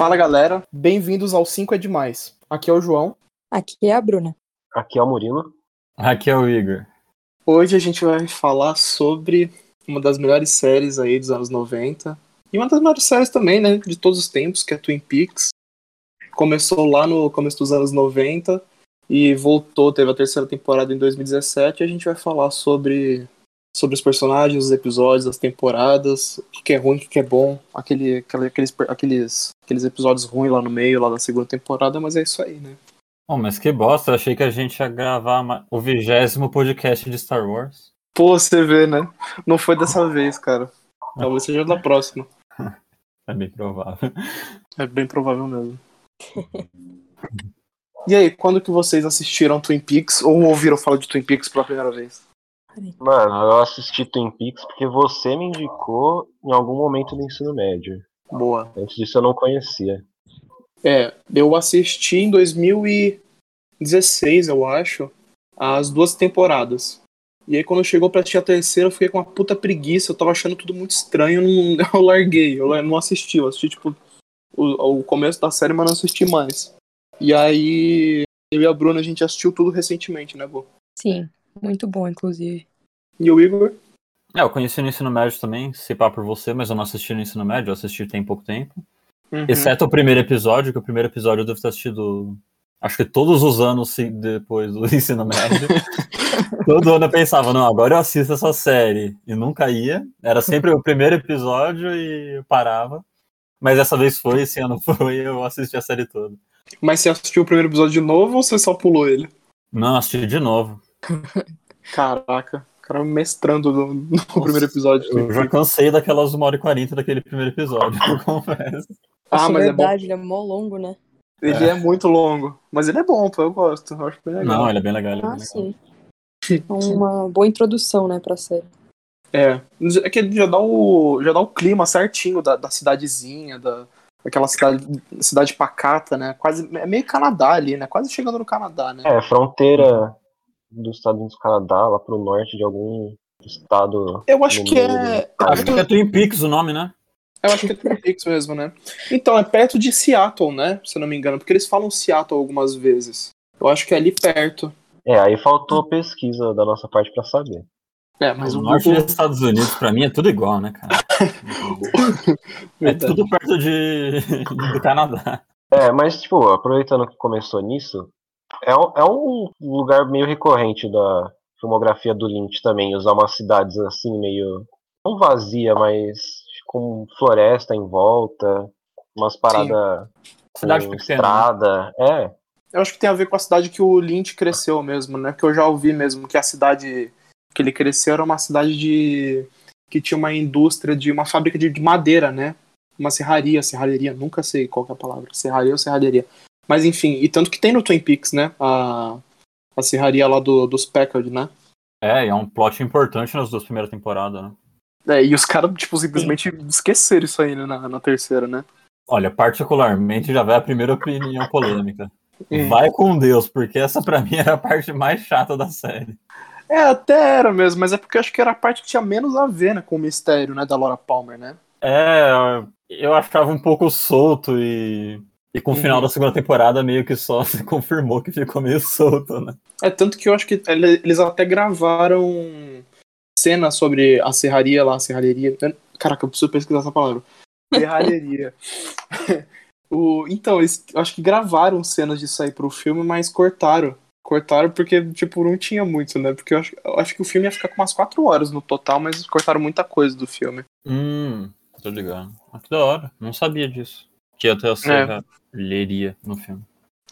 Fala galera, bem-vindos ao 5 é Demais. Aqui é o João. Aqui é a Bruna. Aqui é o Murilo. Aqui é o Igor. Hoje a gente vai falar sobre uma das melhores séries aí dos anos 90. E uma das melhores séries também, né, de todos os tempos, que é Twin Peaks. Começou lá no começo dos anos 90 e voltou, teve a terceira temporada em 2017 e a gente vai falar sobre sobre os personagens, os episódios, as temporadas, o que é ruim, o que é bom, aquele, aquele, aqueles, aqueles, aqueles episódios ruins lá no meio, lá da segunda temporada, mas é isso aí, né? Oh, mas que bosta, eu achei que a gente ia gravar o vigésimo podcast de Star Wars. Pô, você vê, né? Não foi dessa vez, cara. Talvez seja da próxima. É bem provável. É bem provável mesmo. e aí, quando que vocês assistiram Twin Peaks ou ouviram falar de Twin Peaks pela primeira vez? Mano, eu assisti Twin Peaks porque você me indicou em algum momento do ensino médio. Boa. Antes disso eu não conhecia. É, eu assisti em 2016, eu acho, as duas temporadas. E aí quando chegou pra assistir a terceira, eu fiquei com uma puta preguiça, eu tava achando tudo muito estranho, não, eu larguei, eu não assisti, eu assisti tipo o, o começo da série, mas não assisti mais. E aí eu e a Bruna a gente assistiu tudo recentemente, né, Bo? Sim, muito bom, inclusive. E o Igor? É, eu conheci no ensino médio também, se pá por você, mas eu não assisti no ensino médio, eu assisti tem pouco tempo. Uhum. Exceto o primeiro episódio, que o primeiro episódio eu devo ter assistido, acho que todos os anos depois do ensino médio. Todo ano eu pensava, não, agora eu assisto essa série. E nunca ia. Era sempre o primeiro episódio e eu parava. Mas dessa vez foi, esse ano foi, eu assisti a série toda. Mas você assistiu o primeiro episódio de novo ou você só pulou ele? Não, assisti de novo. Caraca, cara mestrando no, no primeiro episódio. Eu já cansei daquelas 1 hora e 40 daquele primeiro episódio, eu confesso. Ah, mas é é bom. verdade, ele é mó longo, né? Ele é. muito longo. Mas ele é bom, pô, eu gosto. Eu acho bem legal. Não, ele é bem legal. Ele é Ah, bem legal. sim. É uma boa introdução, né, pra série. É. É que ele já dá o, já dá o clima certinho da, da cidadezinha, da, daquela cidade, cidade pacata, né? Quase, é meio Canadá ali, né? Quase chegando no Canadá, né? É, fronteira dos Estados Unidos do Canadá, lá pro norte de algum estado. Eu acho que meio é. país. Acho que é Twin Peaks o nome, né? Eu acho que é Twin Peaks mesmo, né? Então, é perto de Seattle, né? Se eu não me engano, porque eles falam Seattle algumas vezes. Eu acho que é ali perto. É, aí faltou pesquisa da nossa parte pra saber. É, mas o o norte Google- dos Estados Unidos, pra mim, é tudo igual, né, cara? É tudo perto de, do Canadá. É, mas, tipo, aproveitando que começou nisso, é, um- é um lugar meio recorrente da filmografia do Lynch também, usar umas cidades assim, meio. não vazia, mas com floresta em volta, umas paradas Cidade com pequena. estrada. É, Eu acho que tem a ver com a cidade que o Lynch cresceu mesmo, né? Que eu já ouvi mesmo que a cidade que ele cresceu era uma cidade de que tinha uma indústria de uma fábrica de, de madeira, né? Uma serraria, serralheria, nunca sei qual que é a palavra, serraria ou serralheria. Mas enfim, e tanto que tem no Twin Peaks, né? A, a serraria lá do, dos Packard, né? É, e é um plot importante nas duas primeiras temporadas, né? É, e os caras, tipo, simplesmente esqueceram isso aí né, na, na terceira, né? Olha, particularmente já vai a primeira opinião polêmica. Hum. Vai com Deus, porque essa pra mim era a parte mais chata da série. É, até era mesmo, mas é porque eu acho que era a parte que tinha menos a ver né, com o mistério, né, da Laura Palmer, né? É, eu achava um pouco solto e, e com o final Uhum. da segunda temporada meio que só se confirmou que ficou meio solto, né? É tanto que eu acho que ele- eles até gravaram cenas sobre a serraria lá, a serralheria. Caraca, eu preciso pesquisar essa palavra. Serralheria. o, então, eles eu acho que gravaram cenas disso aí pro filme, mas cortaram. Cortaram porque, tipo, não tinha muito, né? Porque eu acho, eu acho que o filme ia ficar com umas 4 horas no total, mas cortaram muita coisa do filme. Hum, tô ligado. Ah, que da hora, não sabia disso. Que ia ter a serralheria no filme.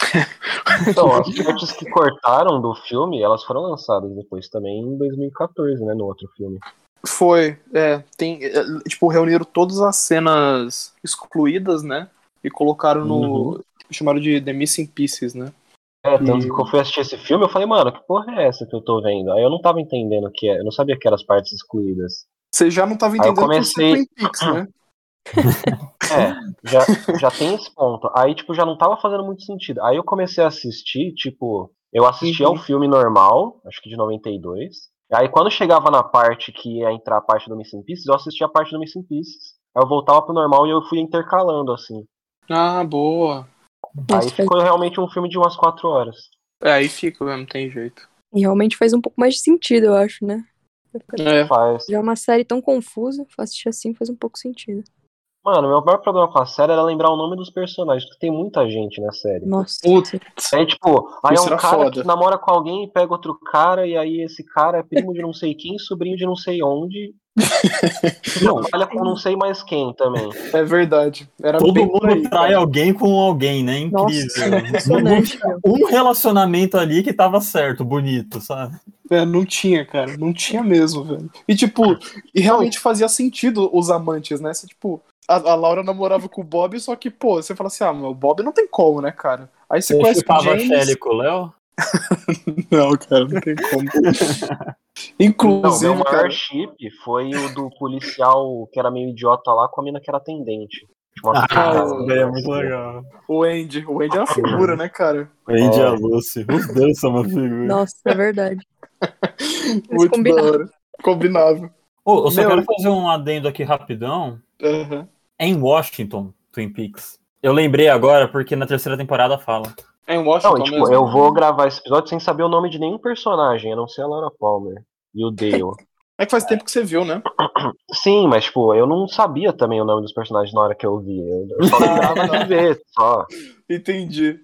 Então, as partes que cortaram do filme, elas foram lançadas depois também em 2014, né, no outro filme. Foi, é, tem, é, tipo, reuniram todas as cenas excluídas, né? E colocaram no. Chamaram de The Missing Pieces, né? É, tanto E- que eu fui assistir esse filme, eu falei, mano, que porra é essa que eu tô vendo? Aí eu não tava entendendo o que é, eu não sabia que eram as partes excluídas. Você já não tava Aí eu entendendo comecei- é Peaks, né? É, já, já tem esse ponto. Aí, tipo, já não tava fazendo muito sentido. Aí eu comecei a assistir, tipo, eu assisti Uhum. ao filme normal, acho que de 92. Aí quando chegava na parte que ia entrar a parte do Missing Pieces, eu assistia a parte do Missing Pieces. Aí eu voltava pro normal e eu fui intercalando, assim. Ah, boa. Aí Nossa, faz- ficou realmente um filme de umas quatro horas. É, aí fica, não tem jeito. E realmente faz um pouco mais de sentido, eu acho, né? É, Faz. Já é uma série tão confusa, assistir assim faz um pouco sentido. Mano, meu maior problema com a série era lembrar o nome dos personagens, porque tem muita gente na série. Nossa. Putz. É tipo, aí Isso é um cara foda. que namora com alguém e pega outro cara, e aí esse cara é primo de não sei quem, sobrinho de não sei onde. Não, Trabalha com não sei mais quem também. é verdade. Era Todo mundo aí, trai cara. alguém com alguém, né? Nossa, Incrível. impressionante, meu. um relacionamento ali que tava certo, bonito, sabe? É, não tinha, cara. Não tinha mesmo, velho. E tipo, e realmente fazia sentido os amantes, né? Você, tipo, a, a Laura namorava com o Bob, só que, pô, você fala assim, ah, mas o Bob não tem como, né, cara? Aí você Você conhece o James... Shelly com o Léo? Não, cara, não tem como. Não, Inclusive, meu maior cara, chip foi o do policial que era meio idiota lá com a mina que era atendente. Ah, cara, daí é muito legal. o Andy. O Andy é uma figura, né, cara? O Andy e É. a Lucy. Os dois são uma figura. Nossa, é verdade. Muito hora. Combinável. Ô, eu só Meu- quero fazer um adendo aqui rapidão. Aham. É em Washington, Twin Peaks. Eu lembrei agora porque na terceira temporada fala. É em Washington Não, tipo, mesmo. eu vou gravar esse episódio sem saber o nome de nenhum personagem, a não ser a Laura Palmer e o Dale. É que faz tempo que você viu, né? Sim, mas, tipo, eu não sabia também o nome dos personagens na hora que eu vi. Eu só lembrava de ver, só. Entendi.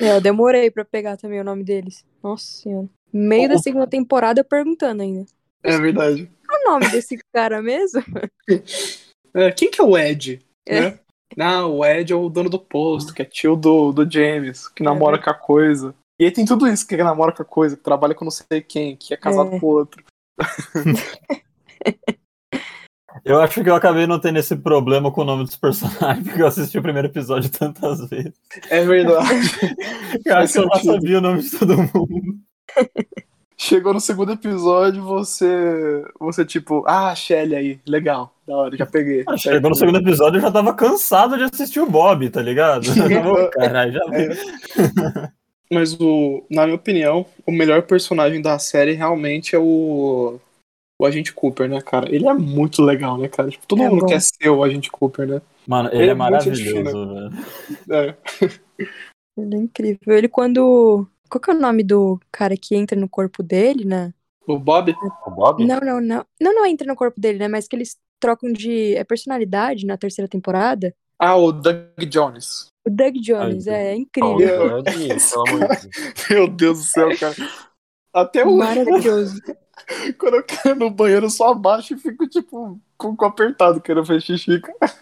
É, eu demorei pra pegar também o nome deles. Nossa senhora. Meio da segunda temporada perguntando ainda. É verdade. Qual o nome desse cara mesmo? É, quem que é o Ed? É. Né? Não, o Ed é o dono do posto, que é tio do, do James, que namora com a coisa. E aí tem tudo isso, que namora com a coisa, que trabalha com não sei quem, que é casado É. com outro. Eu acho que eu acabei não tendo esse problema com o nome dos personagens, porque eu assisti o primeiro episódio tantas vezes. É verdade. Eu acho que eu sentido. sabia o nome de todo mundo. Chegou no segundo episódio, você. Você, tipo, ah, Shelly aí, legal, da hora, já peguei. Ah, Chegou no segundo episódio eu já tava cansado de assistir o Bob, tá ligado? Caralho, já vi. Mas o, na minha opinião, o melhor personagem da série realmente é o. O Agente Cooper, né, cara? Ele é muito legal, né, cara? Tipo, todo É mundo bom. quer ser o Agente Cooper, né? Mano, ele Ele é é maravilhoso, velho. É. Ele é incrível. Ele quando. Qual que é o nome do cara que entra no corpo dele, né? O Bob? O Bob? Não, não, não. Não, não entra no corpo dele, né? Mas que eles trocam de é personalidade na terceira temporada. Ah, o Doug Jones. O Doug Jones, Ai, é, é incrível. é de- pelo amor de Deus. Meu Deus do céu, cara. Até o Maravilhoso. quando eu quero no banheiro, eu só abaixo e fico, tipo, com o cu apertado, querendo fazer xixi, cara.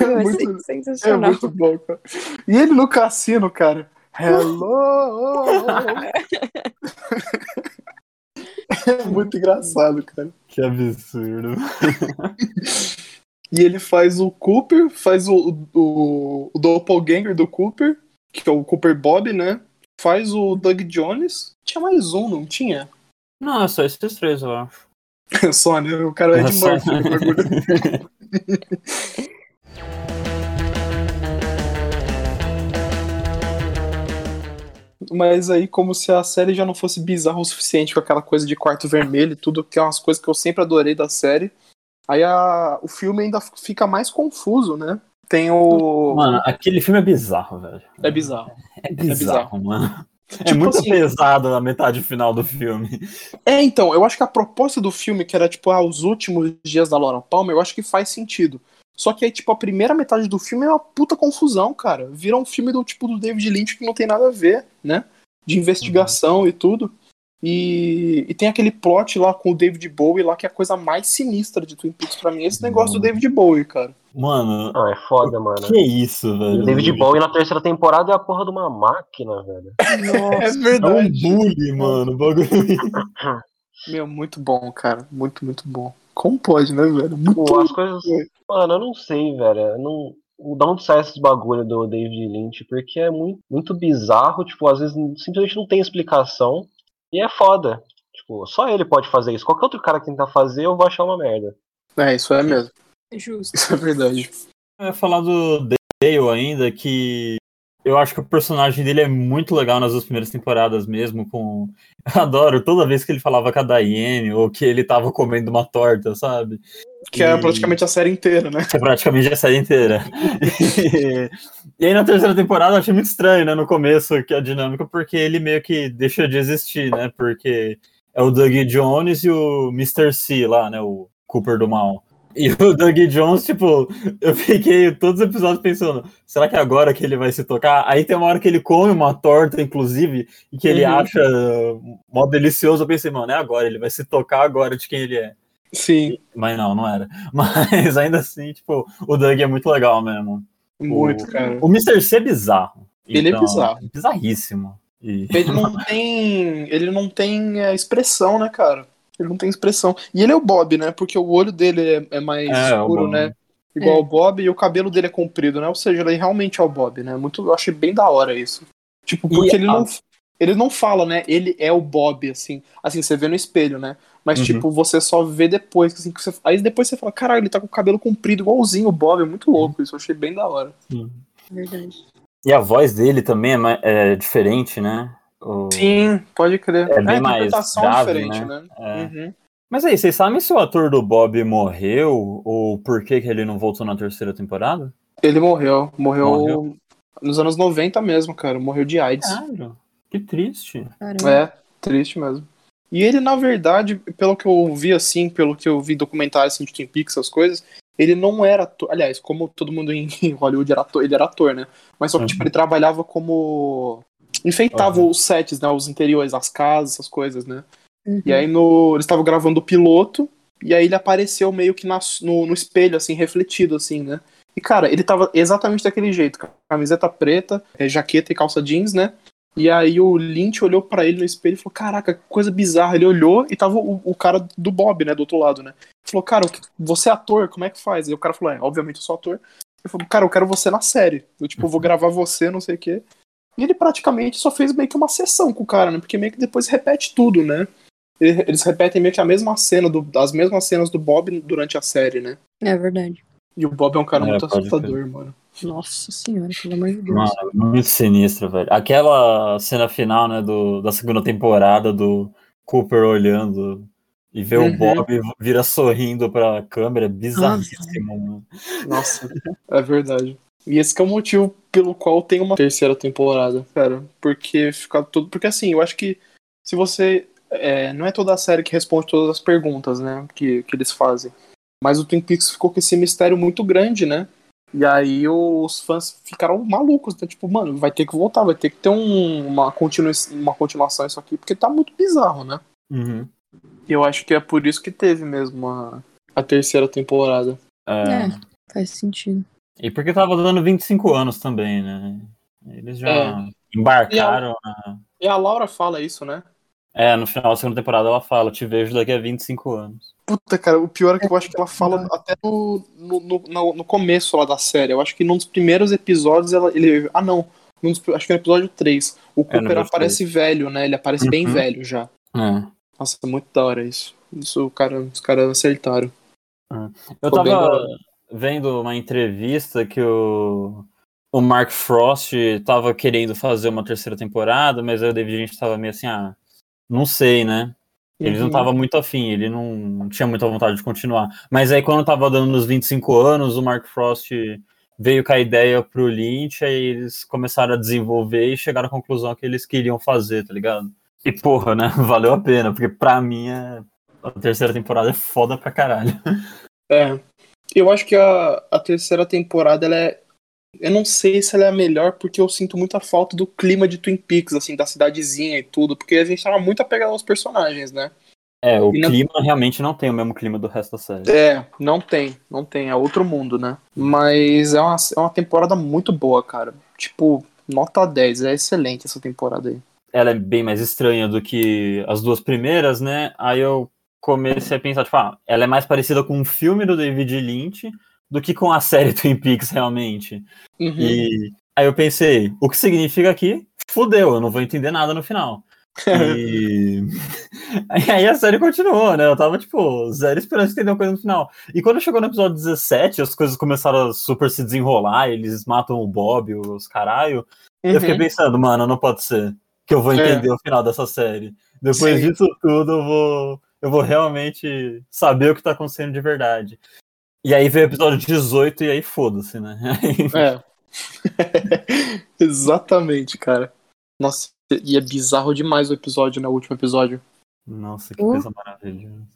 Meu, é muito- É sensacional. muito bom, cara. E ele no cassino, cara. Hello! é muito engraçado, cara. Que absurdo. E ele faz o Cooper, faz o, o, o Doppelganger do Cooper, que é o Cooper Bob, né? Faz o Doug Jones. Tinha mais um, não tinha? Não, é só esses três, eu acho. Só, né? O cara é É de só- Mas aí, como se a série já não fosse bizarra o suficiente com aquela coisa de quarto vermelho e tudo, que é umas coisas que eu sempre adorei da série. Aí a, o filme ainda fica mais confuso, né? Tem o. Mano, aquele filme é bizarro, velho. É bizarro. É bizarro, mano. É Tipo muito assim- pesado a metade final do filme. É, então, eu acho que a proposta do filme, que era tipo, ah, os últimos dias da Laura Palmer, eu acho que faz sentido. Só que aí, tipo, a primeira metade do filme é uma puta confusão, cara. Vira um filme do tipo do David Lynch que não tem nada a ver, né? De investigação e tudo. E, e tem aquele plot lá com o David Bowie lá, que é a coisa mais sinistra de Twin Peaks pra mim, esse negócio do David Bowie, cara. Mano, Não, é foda, mano. que isso, velho? David Bowie na terceira temporada é a porra de uma máquina, velho. É Nossa. É um bully, mano. o Bagulho. Meu, muito bom, cara. Muito, muito bom. Como pode, né, velho? Muito Pô, as coisas. Mano, eu não sei, velho. Eu não. Da onde sai esses bagulho do David Lynch? Porque é muito, muito bizarro, tipo, às vezes simplesmente não tem explicação. E é foda. Tipo, só ele pode fazer isso. Qualquer outro cara que tentar fazer, eu vou achar uma merda. É, isso é mesmo. Justo. Isso é verdade. Eu ia falar do Dale ainda, que eu acho que o personagem dele é muito legal nas duas primeiras temporadas mesmo, com... Eu adoro toda vez que ele falava com a Diane, ou que ele tava comendo uma torta, sabe? Que é praticamente a série inteira, né? Que é praticamente a série inteira. e... e aí na terceira temporada eu achei muito estranho, né, no começo, que a dinâmica, porque ele meio que deixa de existir, né? Porque é o Doug Jones e o Mr. C lá, né? O Cooper do Mal. E o Doug Jones, tipo, eu fiquei todos os episódios pensando, será que é agora que ele vai se tocar? Aí tem uma hora que ele come uma torta, inclusive, e que ele Uhum. acha mó delicioso. Eu pensei, mano, é agora, ele vai se tocar agora de quem ele é. Sim, Mas não, não era. Mas ainda assim, tipo, o Doug é muito legal mesmo. muito, cara. O Mr. C é bizarro. Ele é bizarro. Bizarríssimo. E... Ele não tem. Ele não tem é, expressão, né, cara? Ele não tem expressão. E ele é o Bob, né? Porque o olho dele é, é mais É, o escuro, Bob. né? Igual É. o Bob e o cabelo dele é comprido, né? Ou seja, ele realmente é o Bob, né? Muito, eu achei bem da hora isso. Tipo, porque E ele a- não. Ele não fala, né? Ele é o Bob, assim. Assim, você vê no espelho, né? Mas, Uhum. tipo, você só vê depois. Assim, que você... Aí depois você fala, caralho, ele tá com o cabelo comprido igualzinho o Bob. É muito louco isso. Eu achei bem da hora. Verdade. E a voz dele também é, é diferente, né? O- Sim, pode crer. É bem a mais interpretação grave, diferente, né? né? É. Uhum. Mas aí, vocês sabem se o ator do Bob morreu ou por que, que ele não voltou na terceira temporada? Ele morreu. morreu. Morreu? nos anos 90 mesmo, cara. Morreu de AIDS. Caralho, que triste. Caramba. É, triste mesmo. E ele, na verdade, pelo que eu vi, assim, pelo que eu vi documentários assim, de Twin Peaks, essas coisas, ele não era ator. Aliás, como todo mundo em Hollywood era ator, ele era ator, né? Mas só que, Uhum. tipo, ele trabalhava como. Enfeitava Uhum. os sets, né? Os interiores, as casas, essas coisas, né? Uhum. E aí no. Eles estavam gravando o piloto, e aí ele apareceu meio que na- no, no espelho, assim, refletido, assim, né? E, cara, ele tava exatamente daquele jeito, camiseta preta, é, jaqueta e calça jeans, né? E aí o Lynch olhou pra ele no espelho e falou, caraca, que coisa bizarra. Ele olhou e tava o, o cara do Bob, né, do outro lado, né? Ele falou, cara, você é ator, como é que faz? E o cara falou, é, obviamente eu sou ator. Ele falou, cara, eu quero você na série. Eu, tipo, vou gravar você, não sei o quê. E ele praticamente só fez meio que uma sessão com o cara, né? Porque meio que depois repete tudo, né? Ele- Eles repetem meio que a mesma cena, do, as mesmas cenas do Bob durante a série, né? É verdade. E o Bob é um cara É, muito assustador, mano. Nossa senhora, pelo amor de Deus. Mano, muito sinistro, velho. Aquela cena final, né, do, da segunda temporada do Cooper olhando e vê Uhum. o Bob vira sorrindo pra câmera, é bizarríssimo, mano. Nossa, é verdade. E esse que é o motivo pelo qual tem uma terceira temporada, cara. Porque fica tudo. Porque assim, eu acho que se você. é, não é toda a série que responde todas as perguntas, né? Que, que eles fazem. Mas o Twin Peaks ficou com esse mistério muito grande, né? E aí os fãs ficaram malucos, né? Tipo, mano, vai ter que voltar, vai ter que ter um- uma, continu, uma continuação isso aqui, porque tá muito bizarro, né? Uhum. E eu acho que é por isso que teve mesmo a, a terceira temporada. É. É. Faz sentido. E porque tava dando 25 anos também, né? Eles já É. embarcaram. na- E a Laura fala isso, né? É, no final da segunda temporada ela fala: Te vejo daqui a 25 anos. Puta, cara, o pior é que eu acho que ela fala até no, no, no, no- começo lá da série. Eu acho que num dos primeiros episódios ela, ele. Ah, não. Num dos- acho que no episódio 3. O Cooper episódio aparece velho, né? Ele aparece bem Uhum. velho já. É. Nossa, é muito da hora isso. Isso cara, os caras acertaram. Eu Ficou bem da tava hora. Vendo uma entrevista que o, o Mark Frost tava querendo fazer uma terceira temporada, mas aí o David Lynch tava meio assim, ah, não sei, né? Ele não Uhum. tava muito afim, ele não tinha muita vontade de continuar. Mas aí quando tava dando nos 25 anos, o Mark Frost veio com a ideia pro Lynch, aí eles começaram a desenvolver e chegaram à conclusão que eles queriam fazer, tá ligado? E porra, né? Valeu a pena, porque pra mim é... a terceira temporada é foda pra caralho. É. Eu acho que a, a terceira temporada, ela é. Eu não sei se ela é a melhor, porque eu sinto muita falta do clima de Twin Peaks, assim, da cidadezinha e tudo, porque a gente tava muito apegado aos personagens, né? É, o E clima realmente não tem o mesmo clima do resto da série. É, não tem, não tem, é outro mundo, né? Mas é uma, é uma temporada muito boa, cara. Tipo, nota 10, é excelente essa temporada aí. Ela é bem mais estranha do que as duas primeiras, né? Aí eu comecei a pensar, tipo, ah, ela é mais parecida com um filme do David Lynch do que com a série Twin Peaks, realmente. Uhum. E aí eu pensei, o que significa que fudeu, eu não vou entender nada no final. E aí a série continuou, né? Eu tava, tipo, zero esperança de entender uma coisa no final. E quando chegou no episódio 17, as coisas começaram a super se desenrolar, eles matam o Bob, os caralho. E eu fiquei Uhum. pensando, mano, não pode ser que eu vou É. entender o final dessa série. Depois Sim. disso tudo, eu vou, eu vou realmente saber o que tá acontecendo de verdade. E aí veio o episódio 18 e aí foda-se, né? É. Exatamente, cara. Nossa, e é bizarro demais o episódio, né? O último episódio. Nossa, que Uh. coisa maravilhosa.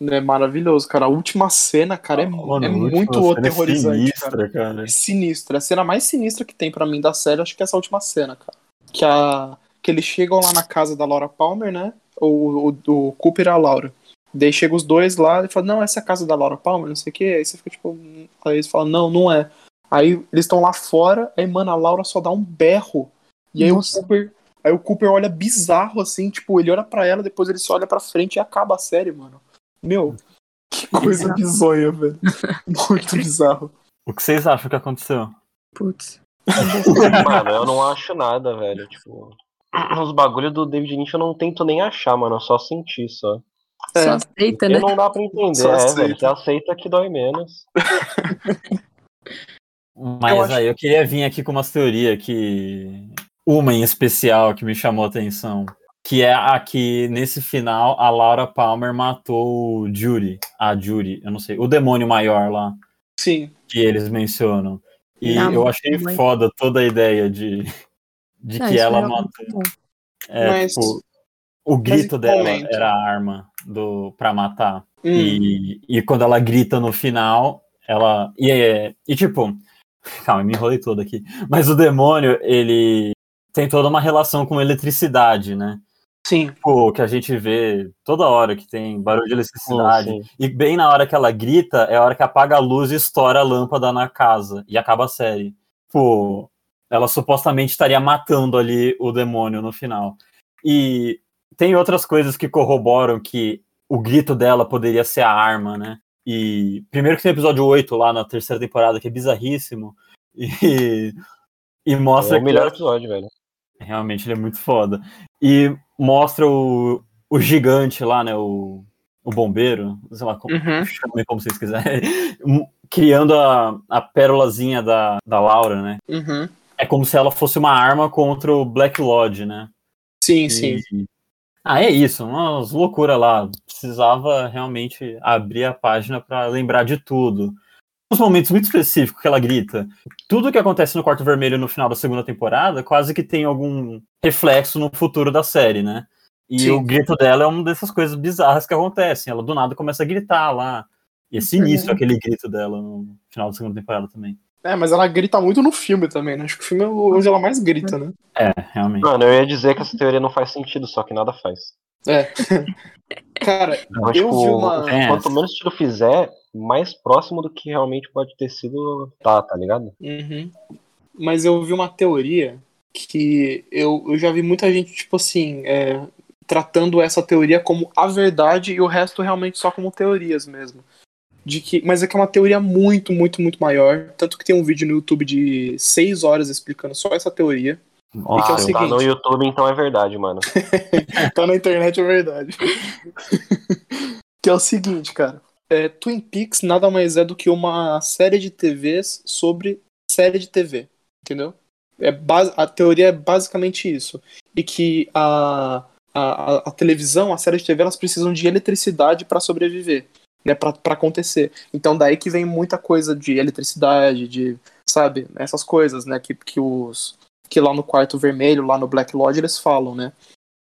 É maravilhoso, cara. A última cena, cara, é, Mano, é muito cena é aterrorizante, cara. sinistra, cara. É sinistra. A cena mais sinistra que tem pra mim da série, acho que é essa última cena, cara. Que, a, que eles chegam lá na casa da Laura Palmer, né? O, o, o Cooper e a Laura. Daí chegam os dois lá e falam, não, essa é a casa da Laura Palmer, não sei o que. Aí você fica tipo. Aí eles falam, não, não é. Aí eles estão lá fora, aí, mano, a Laura só dá um berro. E aí Nossa. o Cooper. Aí o Cooper olha bizarro, assim, tipo, ele olha pra ela, depois ele só olha pra frente e acaba a série, mano. Meu, que coisa bizonha, velho. Muito bizarro. O que vocês acham que aconteceu? Putz. Mano, eu não acho nada, velho. Tipo, os bagulhos do David Lynch eu não tento nem achar, mano. Eu só senti só. É. Só aceita, Porque né? não dá pra entender, Só é, aceita. velho. Você aceita que dói menos. Mas Eu acho- aí eu queria vir aqui com umas teorias que. Uma em especial que me chamou a atenção. Que é a que, nesse final, a Laura Palmer matou o Judy. A Judy, eu não sei, o demônio maior lá, Sim. que eles mencionam. E Ah, eu achei mãe. foda toda a ideia de, de Ah, que isso ela matou. É, Mas- tipo, o grito dela era a arma do, pra matar. Hum. E, e quando ela grita no final, ela. E, é- e tipo. Calma, me enrolei todo aqui. Mas o demônio, ele tem toda uma relação com eletricidade, né? Sim. Pô, que a gente vê toda hora que tem barulho de eletricidade. Sim, sim. E bem na hora que ela grita, é a hora que apaga a luz e estoura a lâmpada na casa. E acaba a série. Pô, ela supostamente estaria matando ali o demônio no final. E tem outras coisas que corroboram que o grito dela poderia ser a arma, né? E primeiro que tem o episódio 8 lá na terceira temporada, que é bizarríssimo. E, e mostra É o que melhor episódio, velho. Realmente ele é muito foda. E mostra o, o gigante lá, né? O, o bombeiro, sei lá, como, Uhum. chamem como vocês quiserem, criando a, a pérolazinha da, da Laura, né? Uhum. É como se ela fosse uma arma contra o Black Lodge, né? Sim, E- sim. Ah, é isso, umas loucuras lá. Precisava realmente abrir a página pra lembrar de tudo. Uns momentos muito específicos que ela grita. Tudo que acontece no Quarto Vermelho no final da segunda temporada quase que tem algum reflexo no futuro da série, né? E Sim. o grito dela é uma dessas coisas bizarras que acontecem. Ela do nada começa a gritar lá. E é sinistro Uhum. aquele grito dela no final da segunda temporada também. É, mas ela grita muito no filme também, né? Acho que o filme é onde ela mais grita, né? É, realmente. Mano, eu ia dizer que essa teoria não faz sentido, só que nada faz. É. Cara, eu tipo, vi uma. É. quanto menos tiro fizer, mais próximo do que realmente pode ter sido tá, tá ligado? Uhum. Mas eu vi uma teoria que eu, eu já vi muita gente, tipo assim, é, tratando essa teoria como a verdade e o resto realmente só como teorias mesmo. De que, mas é que é uma teoria muito, muito, muito maior. Tanto que tem um vídeo no YouTube de seis horas explicando só essa teoria. Nossa, que é o Ah, seguinte- tá no YouTube, então é verdade, mano. tá na internet, é verdade. que é o seguinte, cara. É, Twin Peaks nada mais é do que uma série de TVs sobre série de TV. Entendeu? É bas- a teoria é basicamente isso. E que a, a, a- a televisão, a série de TV, elas precisam de eletricidade para sobreviver. Né, pra acontecer. Então daí que vem muita coisa de eletricidade, de, sabe, essas coisas, né, que, que os que lá no quarto vermelho, lá no Black Lodge eles falam, né?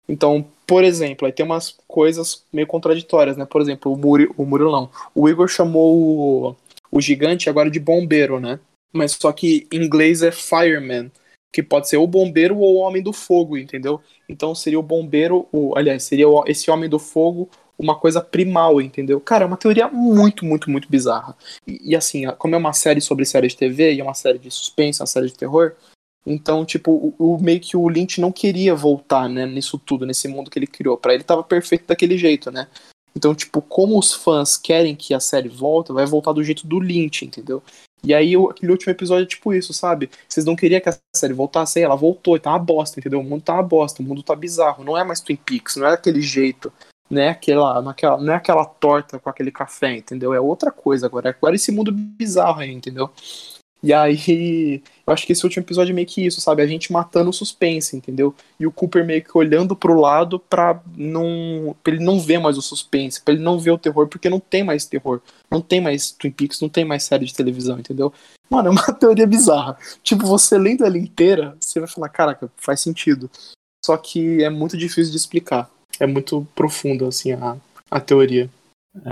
Então, por exemplo, aí tem umas coisas meio contraditórias, né? Por exemplo, o, Muri, o Murilão. O Igor chamou o, o gigante agora de bombeiro, né? Mas só que em inglês é fireman, que pode ser o bombeiro ou o homem do fogo, entendeu? Então seria o bombeiro, o, aliás, seria esse homem do fogo uma coisa primal, entendeu? Cara, é uma teoria muito, muito, muito bizarra. E, e assim, como é uma série sobre série de TV e é uma série de suspense, uma série de terror, então, tipo, o, o- meio que o Lynch não queria voltar, né, nisso tudo, nesse mundo que ele criou. Pra ele tava perfeito daquele jeito, né? Então, tipo, como os fãs querem que a série volte, vai voltar do jeito do Lynch, entendeu? E aí, aquele último episódio é tipo isso, sabe? Vocês não queriam que a série voltasse, aí ela voltou, e tá uma bosta, entendeu? O mundo tá uma bosta, o mundo tá bizarro. Não é mais Twin Peaks, não é daquele jeito, não é aquela, naquela, não é aquela torta com aquele café, entendeu? É outra coisa agora. Agora esse mundo bizarro aí, entendeu? E aí, eu acho que esse último episódio é meio que isso, sabe? A gente matando o suspense, entendeu? E o Cooper meio que olhando pro lado pra não. pra ele não ver mais o suspense, pra ele não ver o terror, porque não tem mais terror. Não tem mais Twin Peaks, não tem mais série de televisão, entendeu? Mano, é uma teoria bizarra. Tipo, você lendo ela inteira, você vai falar, caraca, faz sentido. Só que é muito difícil de explicar. É muito profundo, assim, a, a teoria.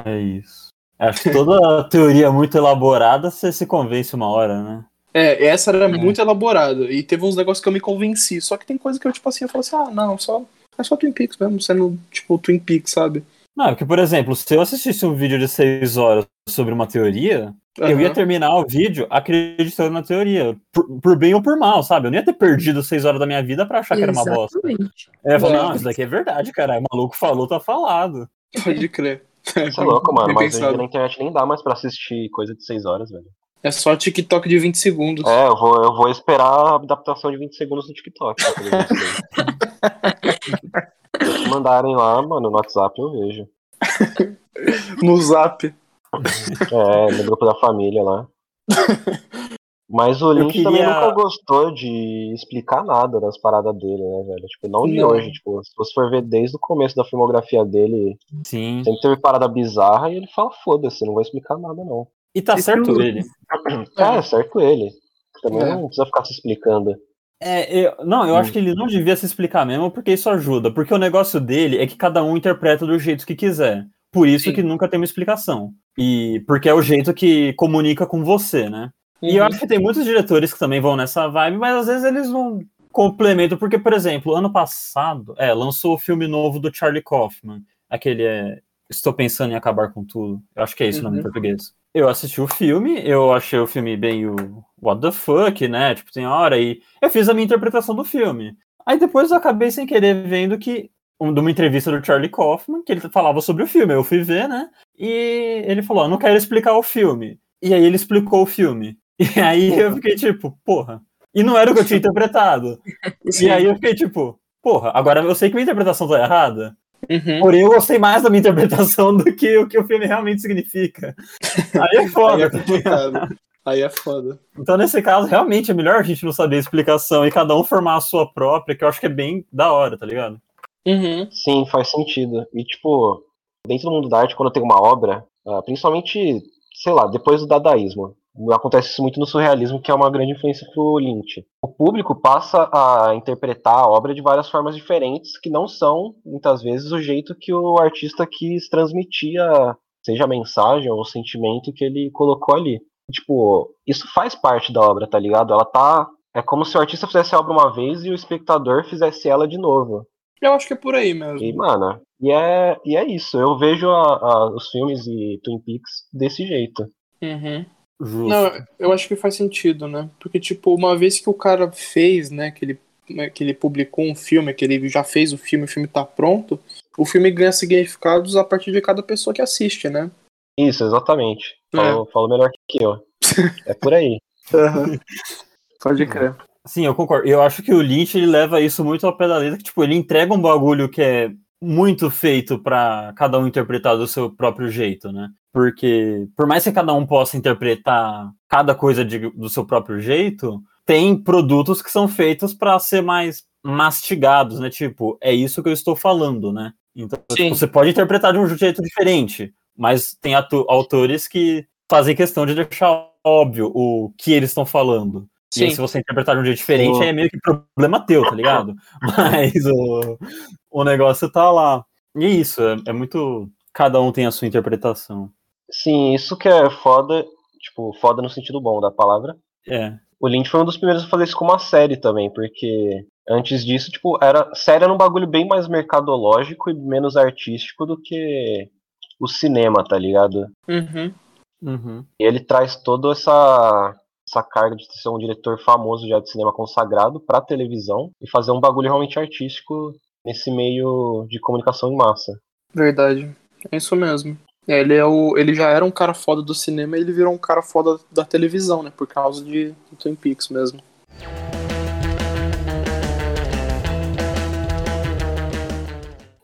É isso. Acho que toda teoria muito elaborada você se convence uma hora, né? É, essa era muito elaborada. E teve uns negócios que eu me convenci. Só que tem coisa que eu, tipo assim, eu falo assim, ah, não, só, é só Twin Peaks mesmo, sendo, tipo, Twin Peaks, sabe? Não, porque, por exemplo, se eu assistisse um vídeo de seis horas sobre uma teoria, eu Aham. ia terminar o vídeo acreditando na teoria. Por, por bem ou por mal, sabe? Eu não ia ter perdido seis horas da minha vida pra achar que era uma bosta. Exatamente. Eu ia falar, É. não, isso daqui é verdade, cara. O maluco falou, tá falado. Pode crer. Isso é louco, mano. Mas hoje na internet nem dá mais pra assistir coisa de 6 horas, velho. É só TikTok de 20 segundos. É, eu vou, eu vou esperar a adaptação de 20 segundos no TikTok. mandarem lá, mano, no WhatsApp eu vejo. No zap. É, no grupo da família lá. Mas o Lynch também queria- nunca gostou de explicar nada das paradas dele, né, velho? Tipo, não de Não. hoje. Tipo, se você for ver desde o começo da filmografia dele, Sim. sempre teve parada bizarra e ele fala, foda-se, não vou explicar nada, não. E tá Esse certo ele. É, certo ele. Também É. não precisa ficar se explicando. É, eu- não, eu acho que ele não devia se explicar mesmo, porque isso ajuda. Porque o negócio dele é que cada um interpreta do jeito que quiser. Por isso Sim. que nunca tem uma explicação. E porque é o jeito que comunica com você, né? E eu Uhum. acho que tem muitos diretores que também vão nessa vibe, mas às vezes eles não complementam. Porque, por exemplo, ano passado, é, lançou o filme novo do Charlie Kaufman. Aquele é. Estou pensando em acabar com tudo. Eu acho que é isso o nome em Uhum. português. Eu assisti o filme, eu achei o filme bem o what the fuck, né? Tipo, tem hora e eu fiz a minha interpretação do filme. Aí depois eu acabei sem querer vendo que um, de uma entrevista do Charlie Kaufman, que ele falava sobre o filme. Eu fui ver, né? E ele falou: "Eu não quero explicar o filme". E aí ele explicou o filme. E aí eu fiquei tipo, porra. E não era o que eu tinha interpretado. E aí eu fiquei tipo, porra, agora eu sei que minha interpretação tá errada. Uhum. Porém, eu gostei mais da minha interpretação do que o que o filme realmente significa. Aí é Aí foda. é complicado. Aí é foda. Então, nesse caso, realmente é melhor a gente não saber a explicação e cada um formar a sua própria, que eu acho que é bem da hora, tá ligado? Uhum. Sim, faz sentido. E, tipo, dentro do mundo da arte, quando tem uma obra, ah, principalmente, sei lá, depois do dadaísmo, acontece isso muito no surrealismo, que é uma grande influência pro Lynch. O público passa a interpretar a obra de várias formas diferentes, que não são, muitas vezes, o jeito que o artista quis transmitir, a, seja a mensagem ou o sentimento que ele colocou ali. Tipo, isso faz parte da obra, tá ligado? Ela tá. É como se o artista fizesse a obra uma vez e o espectador fizesse ela de novo. Eu acho que é por aí mesmo. E, mano, e é, e é isso. Eu vejo a- a- os filmes e Twin Peaks desse jeito. Uhum. Justo. Não, eu acho que faz sentido, né? Porque, tipo, uma vez que o cara fez, né, que ele, né, que ele publicou um filme, que ele já fez o filme, o filme tá pronto, o filme ganha significados a partir de cada pessoa que assiste, né? Isso, exatamente. É. Falou, falou melhor que eu. É por aí. Pode crer. Sim, eu concordo. Eu acho que o Lynch ele leva isso muito ao pé da letra, que tipo, ele entrega um bagulho que é muito feito pra cada um interpretar do seu próprio jeito, né? Porque por mais que cada um possa interpretar cada coisa de- do seu próprio jeito, tem produtos que são feitos pra ser mais mastigados, né? Tipo, é isso que eu estou falando, né? Então, Sim. tipo, você pode interpretar de um jeito diferente, mas tem autores que fazem questão de deixar óbvio o que eles estão falando. E aí, Sim. se você interpretar de um jeito diferente, Sim. aí é meio que problema teu, tá ligado? Mas o, o negócio tá lá. E é isso, é, é muito. Cada um tem a sua interpretação. Sim, isso que é foda, tipo, foda no sentido bom da palavra. É. O Lynch foi um dos primeiros a fazer isso com uma série também, porque antes disso, tipo, era série era um bagulho bem mais mercadológico e menos artístico do que o cinema, tá ligado? Uhum. Uhum. E ele traz toda essa essa carga de ser um diretor famoso já de cinema consagrado pra televisão e fazer um bagulho realmente artístico nesse meio de comunicação em massa. Verdade. É isso mesmo. É, ele, é o, ele já era um cara foda do cinema e ele virou um cara foda da televisão, né? Por causa de, de Twin Peaks mesmo.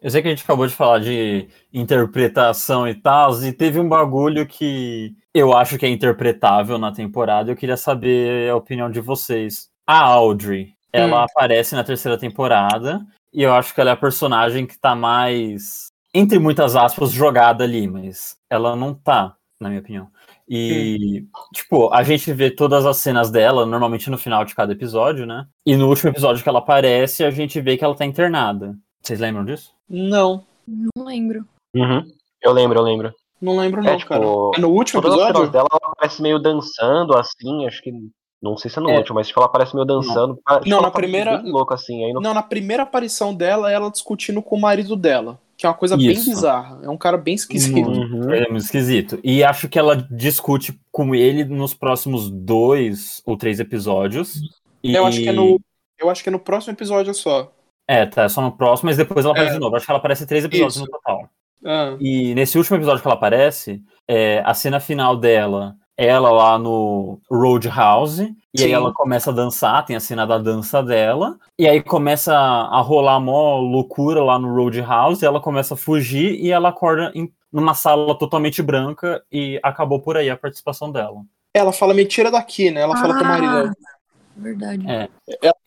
Eu sei que a gente acabou de falar de interpretação e tal, e teve um bagulho que eu acho que é interpretável na temporada. Eu queria saber a opinião de vocês. A Audrey, ela Hum. aparece na terceira temporada, e eu acho que ela é a personagem que tá mais, entre muitas aspas, jogada ali, mas ela não tá, na minha opinião. E, tipo, a gente vê todas as cenas dela, normalmente no final de cada episódio, né? E no último episódio que ela aparece, a gente vê que ela tá internada. Vocês lembram disso? Não, Não lembro. Uhum. Eu lembro, eu lembro. não lembro não, É, tipo, cara. É no último episódio? dela, ela aparece meio dançando, assim, acho que. Não sei se é no É. último, mas tipo, ela aparece meio dançando. Ah, tipo, Não, na tá primeira- Bem louca, assim. Aí no... Não, na primeira aparição dela, é ela discutindo com o marido dela. Que é uma coisa bem Isso. bizarra. É um cara bem esquisito. Uhum. É muito esquisito. E acho que ela discute com ele nos próximos dois ou três episódios. E... Eu acho que é no. Eu acho que é no próximo episódio só. É, tá, só no próximo, mas depois ela aparece É. de novo. Acho que ela aparece em três episódios Isso. no total. Ah, E nesse último episódio que ela aparece, é, a cena final dela, ela lá no Roadhouse, e aí ela começa a dançar, tem a cena da dança dela, e aí começa a rolar mó loucura lá no Roadhouse, e ela começa a fugir e ela acorda em numa sala totalmente branca e acabou por aí a participação dela. ela fala, me tira daqui, né? Ela fala pro marido. Ah, dela, Verdade. É.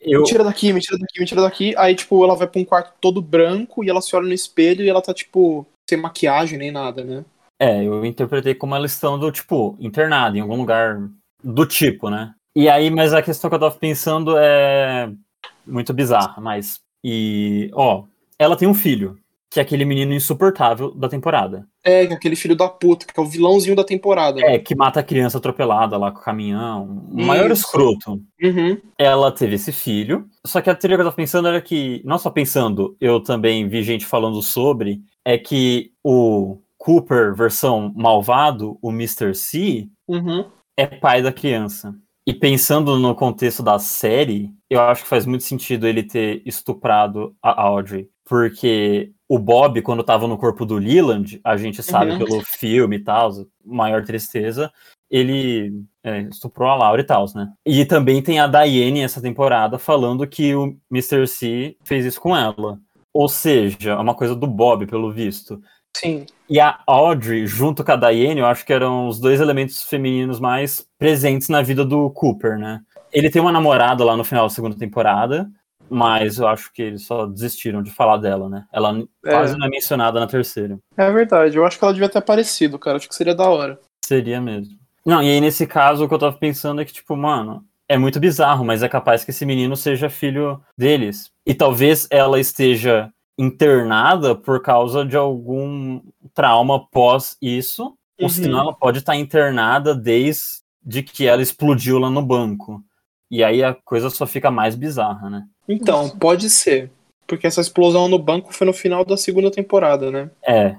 Eu, Me tira daqui, me tira daqui, me tira daqui. Aí, tipo, ela vai pra um quarto todo branco e ela se olha no espelho e ela tá, tipo, sem maquiagem nem nada, né? É, eu interpretei como ela estando, tipo, internada em algum lugar do tipo, né? E aí, mas a questão que eu tava pensando é muito bizarra, mas. E, ó, ela tem um filho, que é aquele menino insuportável da temporada. É, é aquele filho da puta, que é o vilãozinho da temporada. né? É, que mata a criança atropelada lá com o caminhão. O maior Isso. escroto. Uhum. Ela teve esse filho. Só que a teoria que eu tava pensando era que, não só pensando, eu também vi gente falando sobre, é que o Cooper, versão malvado, o Mr. C, Uhum. é pai da criança. E pensando no contexto da série, eu acho que faz muito sentido ele ter estuprado a Audrey. Porque o Bob, quando tava no corpo do Leland, a gente sabe Uhum. pelo filme e tal, maior tristeza, ele é, estuprou a Laura e tal, né? E também tem a Diane essa temporada falando que o Mr. C fez isso com ela. Ou seja, é uma coisa do Bob, pelo visto. Sim. E a Audrey, junto com a Diane, eu acho que eram os dois elementos femininos mais presentes na vida do Cooper, né? Ele tem uma namorada lá no final da segunda temporada, mas eu acho que eles só desistiram de falar dela, né? Ela É. quase não é mencionada na terceira. É verdade. Eu acho que ela devia ter aparecido, cara. Acho que seria da hora. Seria mesmo. Não, e aí nesse caso o que eu tava pensando é que, tipo, mano, é muito bizarro, mas é capaz que esse menino seja filho deles. E talvez ela esteja internada por causa de algum trauma pós isso, Uhum. ou senão ela pode estar internada desde que ela explodiu lá no banco. E aí a coisa só fica mais bizarra, né? Então, Nossa. pode ser. Porque essa explosão no banco foi no final da segunda temporada, né? É.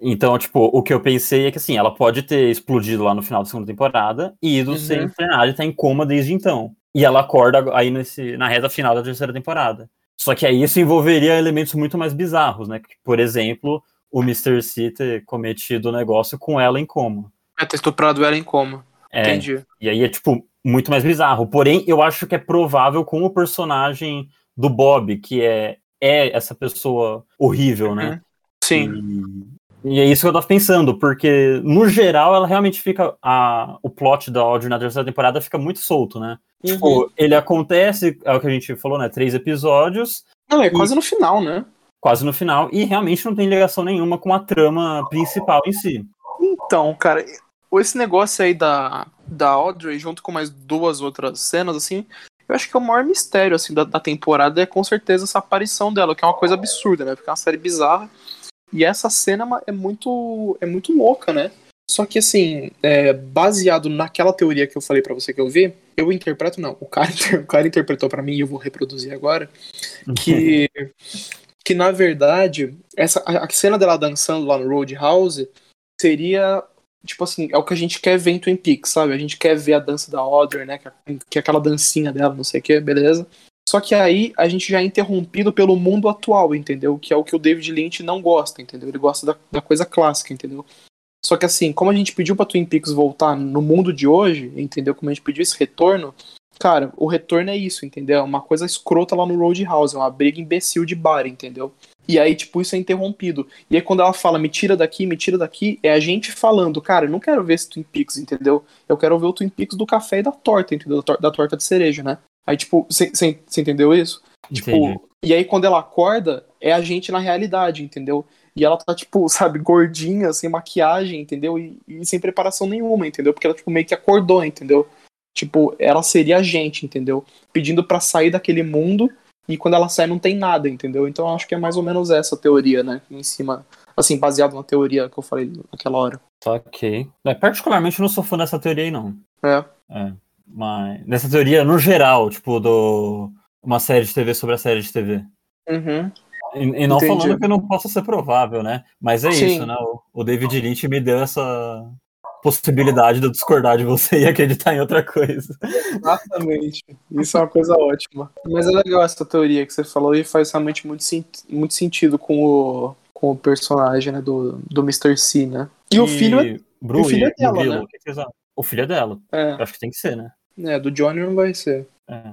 Então, tipo, o que eu pensei é que assim, ela pode ter explodido lá no final da segunda temporada e ido Uhum. ser internada e tá em coma desde então. E ela acorda aí nesse, na reta final da terceira temporada. Só que aí isso envolveria elementos muito mais bizarros, né? Por exemplo, o Mr. C ter cometido o negócio com ela em coma. É, ter estuprado ela em coma. É, Entendi. e aí é, tipo, muito mais bizarro. Porém, eu acho que é provável com o personagem do Bob, que é, é essa pessoa horrível, né? Sim. E, e é isso que eu tava pensando, porque no geral ela realmente fica. A, o plot da Audrey na terceira temporada fica muito solto, né? Uhum. Tipo, ele acontece, é o que a gente falou, né? Três episódios, Não, é quase no final, né? quase no final, e realmente não tem ligação nenhuma com a trama principal em si. Então, cara, esse negócio aí da, da Audrey, junto com mais duas outras cenas, assim, eu acho que é o maior mistério, assim, da, da temporada é com certeza essa aparição dela, que é uma coisa absurda, né? Porque é uma série bizarra. E essa cena é é muito, é muito louca, né? Só que, assim, é, baseado naquela teoria que eu falei pra você que eu vi, eu interpreto, não, o cara, o cara interpretou pra mim e eu vou reproduzir agora, que, que na verdade, essa, a cena dela dançando lá no Roadhouse seria, tipo assim, é o que a gente quer ver em Twin Peaks, sabe? A gente quer ver a dança da Audrey, né? Que é, que é aquela dancinha dela, não sei o que, beleza? Só que aí a gente já é interrompido pelo mundo atual, entendeu? Que é o que o David Lynch não gosta, entendeu? Ele gosta da, da coisa clássica, entendeu? Só que assim, como a gente pediu pra Twin Peaks voltar no mundo de hoje, entendeu? Como a gente pediu esse retorno, cara, o retorno é isso, entendeu? É uma coisa escrota lá no Roadhouse, é uma briga imbecil de bar, entendeu? E aí, tipo, isso é interrompido. E aí, quando ela fala, me tira daqui, me tira daqui, é a gente falando, cara, eu não quero ver esse Twin Peaks, entendeu? Eu quero ver o Twin Peaks do café e da torta, entendeu? Da, tor- da torta de cereja, né? Aí, tipo, você entendeu isso? Entendi. Tipo, e aí quando ela acorda, é a gente na realidade, entendeu? E ela tá, tipo, sabe, gordinha, sem maquiagem, entendeu? E, e sem preparação nenhuma, entendeu? Porque ela, tipo, meio que acordou, entendeu? Tipo, ela seria a gente, entendeu? Pedindo pra sair daquele mundo e quando ela sai não tem nada, entendeu? Então eu acho que é mais ou menos essa a teoria, né? Em cima, assim, baseado na teoria que eu falei naquela hora. Ok. É, particularmente não sou fã dessa teoria aí, não. É. É. Mas. Nessa teoria, no geral, tipo, do. Uma série de TV sobre a série de TV. Uhum. E, e não Entendi. falando que não possa ser provável, né? Mas é Sim. isso, né? O, o David Lynch me deu essa possibilidade de eu discordar de você e acreditar em outra coisa. Exatamente. Isso é uma coisa ótima. Mas é legal essa teoria que você falou e faz realmente muito, muito sentido com o, com o personagem, né? Do, do Mr. C, né? E, o filho é, Bru, o filho é e- e dela, né? o que que vocês acham? O filho é dela. é, acho que tem que ser, né? é, do Johnny não vai ser. É.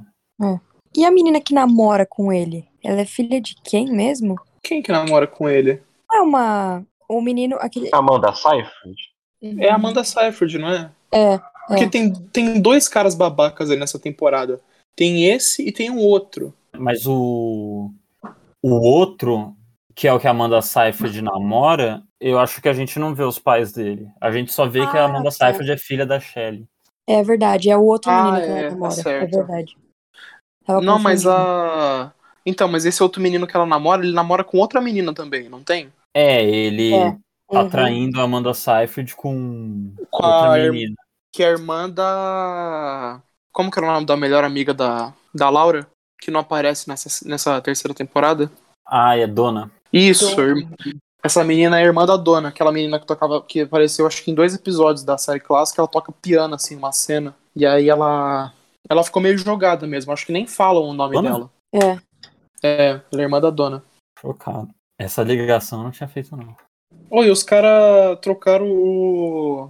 E a menina que namora com ele? Ela é filha de quem mesmo? Quem que namora com ele? É uma. O menino. Aquele. Amanda Seyfried? É a Amanda Seyfried, não é? É. Porque tem, tem dois caras babacas aí nessa temporada. Tem esse e tem um outro. Mas o. O outro, que é o que a Amanda Seyfried namora, eu acho que a gente não vê os pais dele. A gente só vê que a Ah, Amanda tá. Seyfried é filha da Shelley. É verdade, é o outro Ah, menino que é, ela tá namora. É certo. verdade. Tava não, mas a. Então, mas esse outro menino que ela namora, ele namora com outra menina também, não tem? É, ele É. tá Uhum. traindo a Amanda Seyfried com, Com outra a menina. Que é a irmã da. Como que era o nome da melhor amiga da, da Laura? Que não aparece nessa, nessa terceira temporada? Ah, é Dona. Isso, Dona. essa menina é a irmã da dona, aquela menina que tocava, que apareceu acho que em dois episódios da série clássica, ela toca piano, assim, uma cena. E aí ela. Ela ficou meio jogada mesmo, acho que nem falam o nome Dona? dela. É. É, ela é irmã da dona. Chocado. Essa ligação eu não tinha feito, não. Oi, os caras trocaram o.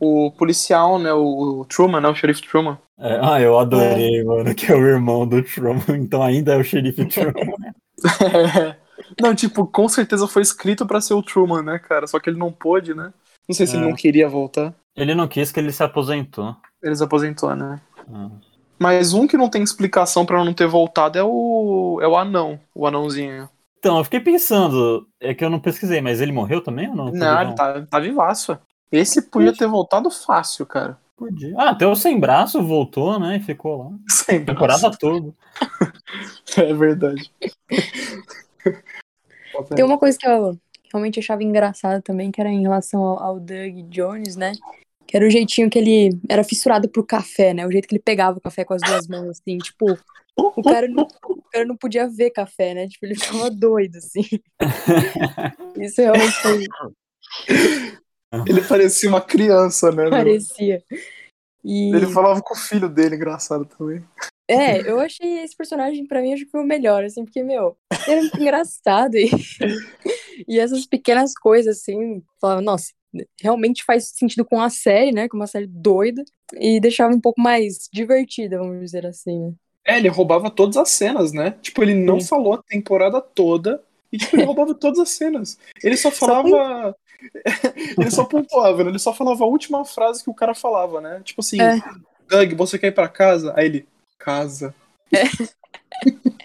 O policial, né? O Truman, né? O xerife Truman. É, ah, eu adorei, mano, que é o irmão do Truman, então ainda é o xerife Truman. Não, tipo, com certeza foi escrito pra ser o Truman, né, cara? Só que ele não pôde, né? Não sei se ele É. não queria voltar. Ele não quis que ele se aposentou. Ele se aposentou, né? Ah. Mas um que não tem explicação pra não ter voltado é o. é o anão, o anãozinho. Então, eu fiquei pensando, é que eu não pesquisei, mas ele morreu também ou não? Não, ele tá, tá vivaço. Esse podia ter voltado fácil, cara. Podia. Ah, até o sem braço voltou, né? E ficou lá. Sempre. Temporada toda. É verdade. Tem uma coisa que eu realmente achava engraçada também, que era em relação ao, ao Doug Jones, né? Que era o jeitinho que ele era fissurado por café, né? O jeito que ele pegava o café com as duas mãos, assim, tipo, o cara não, o cara não podia ver café, né? Tipo, ele ficava doido, assim. Isso realmente foi, Ele parecia uma criança, né? parecia. E, Ele falava com o filho dele, engraçado também. é, eu achei esse personagem, pra mim, acho que foi o melhor, assim, porque, meu, era muito engraçado. E, e essas pequenas coisas, assim, falava, nossa, realmente faz sentido com a série, né? Com uma série doida. E deixava um pouco mais divertida, vamos dizer assim, né? É, ele roubava todas as cenas, né? Tipo, ele não Sim. falou a temporada toda. E, tipo, ele roubava todas as cenas. Ele só falava. ele só pontuava, né? Ele só falava a última frase que o cara falava, né? Tipo assim, É. Doug, você quer ir pra casa? Aí ele, casa.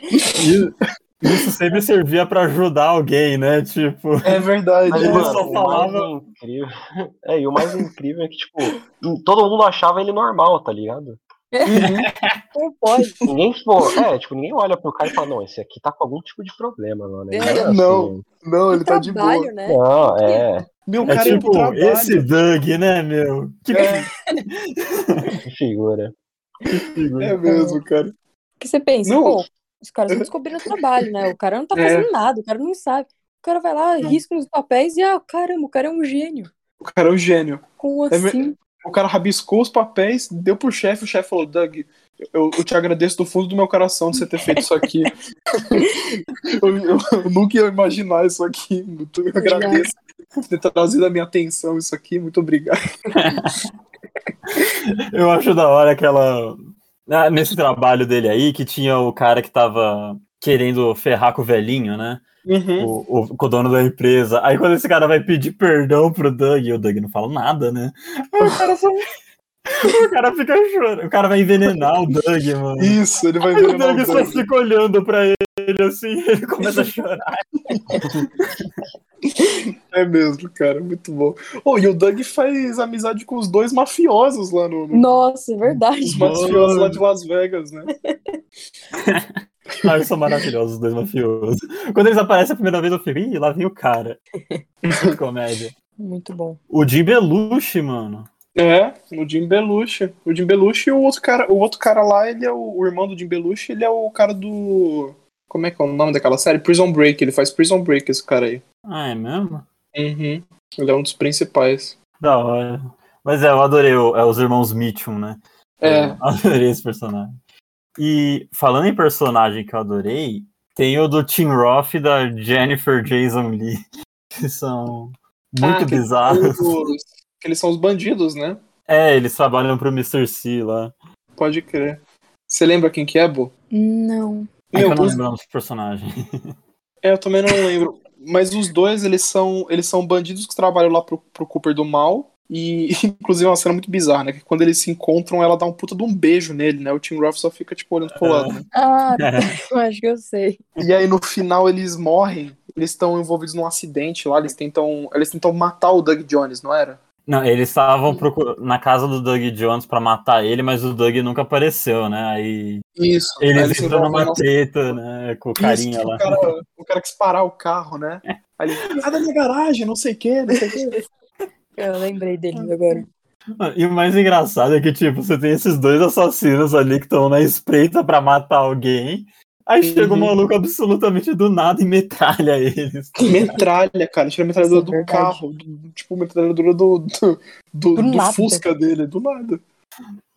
E Isso sempre servia pra ajudar alguém, né? Tipo. É verdade. Mas, mano, só o falava- mais incrível. É, e o mais incrível é que, tipo, todo mundo achava ele normal, tá ligado? Como pode? Ninguém, tipo, é, tipo, ninguém olha pro cara e fala, não, esse aqui tá com algum tipo de problema, mano. Ele É, é não. assim. Não, ele tá de boa. Trabalho, né? Não, é. Meu, o É cara tipo, trabalho. esse Doug, né, meu? Que É, Que figura. figura. é mesmo, cara. que você pensa, Não. pô, os caras estão descobrindo o trabalho, né? O cara não tá É. fazendo nada, o cara não sabe. O cara vai lá, risca nos papéis e, ah, caramba, o cara é um gênio. O cara é um gênio. Como É assim? O cara rabiscou os papéis, deu pro chefe, o chefe falou, Doug, eu, eu te agradeço do fundo do meu coração de você ter feito isso aqui. eu, eu- eu nunca ia imaginar isso aqui. Muito- Eu agradeço por ter trazido a minha atenção isso aqui. Muito obrigado. Eu acho da hora aquela. Nesse trabalho dele aí, que tinha o cara que tava querendo ferrar com o velhinho, né? Uhum. O, o, com o dono da empresa. Aí quando esse cara vai pedir perdão pro Doug, e o Doug não fala nada, né? Aí o cara só. O cara fica chorando. O cara vai envenenar o Doug, mano. Isso, ele vai Aí o envenenar Doug o só Doug. fica olhando pra ele assim, ele começa a chorar. É mesmo, cara, muito bom. Oh, e o Doug faz amizade com os dois mafiosos lá no. no- Nossa, é verdade. Os mafiosos lá de Las Vegas, né? Ah, eles são maravilhosos, os dois mafiosos. Quando eles aparecem a primeira vez, eu fico, ih, lá vem o cara. Que comédia. Muito bom. O Jim Belushi, mano. É, o Jim Belushi. O Jim Belushi e o outro cara, o outro cara lá, ele é o, o irmão do Jim Belushi, ele é o cara do. Como é que é o nome daquela série? Prison Break. Ele faz Prison Break, esse cara aí. Ah, é mesmo? Uhum. Ele é um dos principais. Da hora. Mas é, eu adorei o- é, os irmãos Mitchum, né? É. Eu adorei esse personagem. E falando em personagem que eu adorei, tem o do Tim Roth e da Jennifer Jason Lee, que são muito Ah, que- bizarros. Os- que eles são os bandidos, né? É, eles trabalham pro Mr. C lá. Pode crer. Você lembra quem que é, Bo? Não. É que Meu, eu não lembro o nome do personagem. É, eu também não lembro. Mas os dois, eles são, eles são bandidos que trabalham lá pro, pro Cooper do mal. E, inclusive, é uma cena muito bizarra, né? Que quando eles se encontram, ela dá um puta de um beijo nele, né? O Tim Roth só fica, tipo, olhando pro lado, né? Ah, eu acho que eu sei. E aí, no final, eles morrem. Eles estão envolvidos num acidente lá. Eles tentam, eles tentam matar o Doug Jones, não era? Não, eles estavam procur- na casa do Doug Jones pra matar ele, mas o Doug nunca apareceu, né? Aí Isso. Aí eles se entram numa num- treta, né? Com o carinha Isso, lá. O cara, o cara quis parar o carro, né? Aí ele, sai da minha garagem, não sei o que, não sei o que. Eu lembrei dele agora. E o mais engraçado é que, tipo, você tem esses dois assassinos ali que estão na espreita pra matar alguém. Aí chega um Uhum. maluco absolutamente do nada e metralha eles. Metralha, cara. Tira a metralhadora Isso é do carro. do- tipo, metralhadora do, do, do, Do do. Fusca dele, do nada.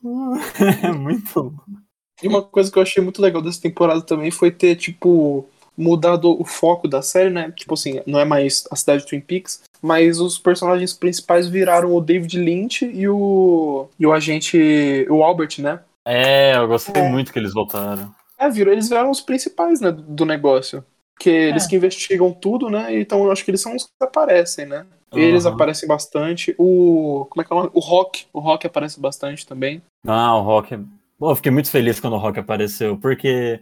É muito. E uma coisa que eu achei muito legal dessa temporada também foi ter, tipo, mudado o foco da série, né? Tipo assim, não é mais a cidade de Twin Peaks, mas os personagens principais viraram o David Lynch e o, e o agente, o Albert, né? É, eu gostei É. muito que eles voltaram. É, viram, eles viraram os principais, né, do negócio. Porque eles que investigam tudo, né? Então eu acho que eles são os que aparecem, né? Eles Aham. aparecem bastante. O. Como é que é o nome? O Rock. O Rock aparece bastante também. Ah, o Rock. Pô, eu fiquei muito feliz quando o Rock apareceu, porque.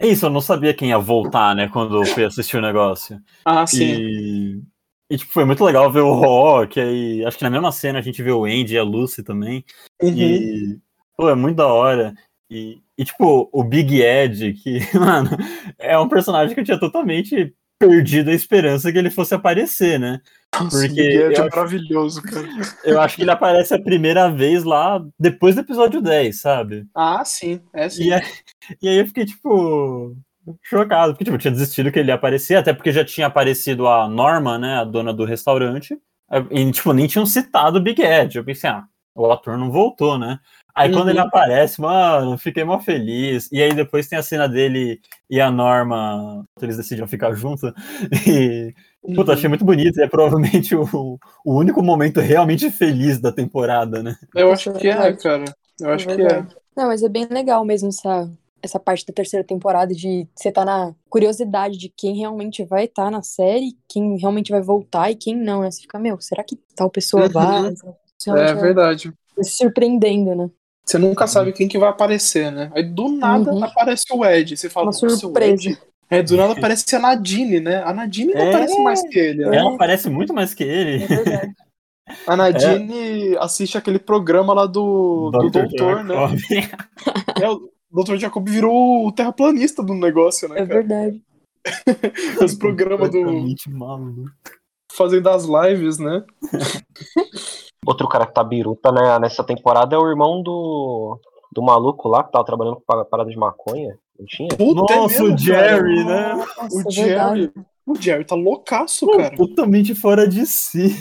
É isso, eu não sabia quem ia voltar, né, quando eu fui assistir o negócio. Ah, sim. E, e, tipo, foi muito legal ver o Rock, aí acho que na mesma cena a gente vê o Andy e a Lucy também. Uhum. E, pô, é muito da hora. E, e, tipo, o Big Ed, que, mano, é um personagem que eu tinha totalmente perdido a esperança que ele fosse aparecer, né? Nossa, porque o Big Ed é acho- maravilhoso, cara. Eu acho que ele aparece a primeira vez lá depois do episódio 10, sabe? Ah, sim. É sim. E aí, e aí eu fiquei, tipo, chocado, porque tipo, eu tinha desistido que ele ia aparecer, até porque já tinha aparecido a Norma, né, a dona do restaurante, e, tipo, nem tinham citado o Big Ed. Eu pensei, ah, o ator não voltou, né? Aí quando Uhum. ele aparece, mano, eu fiquei mó feliz. E aí depois tem a cena dele e a Norma, eles decidiram ficar juntos. E, puta, Uhum. achei muito bonito. E é provavelmente o, o único momento realmente feliz da temporada, né? Eu acho que é, cara. Eu acho que é. Não, mas é bem legal mesmo essa, essa parte da terceira temporada de você tá na curiosidade de quem realmente vai estar na série, quem realmente vai voltar e quem não, né? Você fica, meu, será que tal pessoa Uhum. vai? Você É vai verdade. se surpreendendo, né? Você nunca sabe quem que vai aparecer, né? Aí do nada Uhum. aparece o Ed. Você fala, Uma "Nossa, o surpresa." Ed. É, do nada aparece a Nadine, né? A Nadine não É. aparece mais que ele, né? Ela parece muito mais que ele. É verdade. A Nadine assiste aquele programa lá do, do Dr. doutor, né? É, o Dr. Jacob virou o terraplanista do negócio, né, É cara? verdade. Os programas do maluco. fazendo as lives, né? Outro cara que tá biruta né, nessa temporada é o irmão do, do maluco lá, que tava trabalhando com pa- parada de maconha. Não tinha? Puta, é Nossa, mesmo, o Jerry, cara. né? Nossa, O é verdade. Jerry. O Jerry tá loucaço, Pô, cara. Totalmente fora de si.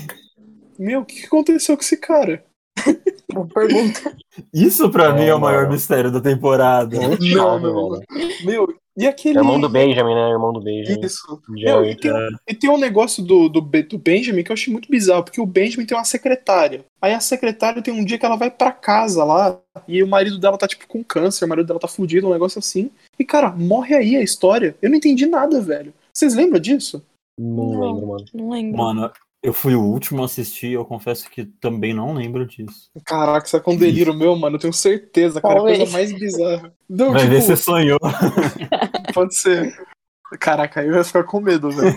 Meu, o que que aconteceu com esse cara? Boa pergunta. Isso pra É, mim é o maior mano. mistério da temporada. Muito Não, velho. Meu, e aquele. Irmão do Benjamin, né? Irmão do Benjamin. Isso. Meu, Jerry. e, tem, e tem um negócio do, do, do Benjamin que eu achei muito bizarro, porque o Benjamin tem uma secretária. Aí a secretária tem um dia que ela vai pra casa lá, e o marido dela tá, tipo, com câncer, o marido dela tá fudido, um negócio assim. E, cara, morre aí a história. Eu não entendi nada, velho. Vocês lembram disso? Não, Não. lembro, mano. Não lembro. Mano, eu fui o último a assistir, eu confesso que também não lembro disso. Caraca, isso é com delírio meu, mano. Eu tenho certeza, cara. É a coisa mais bizarra. Não, Vai tipo, ver se você sonhou. pode ser. Caraca, eu ia ficar com medo, velho.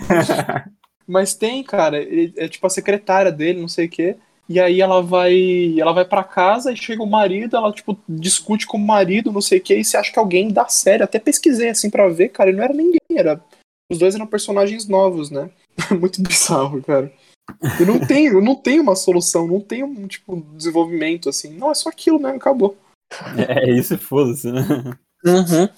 Mas tem, cara, ele- é tipo a secretária dele, não sei o quê. E aí ela vai, ela vai para casa e chega o marido, ela tipo discute com o marido, não sei o quê, e você acha que alguém da série, até pesquisei assim pra ver, cara, e não era ninguém, era os dois eram personagens novos, né? Muito bizarro, cara. E não tem, não tem uma solução, não tem um tipo desenvolvimento assim. Não, é só aquilo mesmo, acabou. É isso e foda-se, né? Uhum.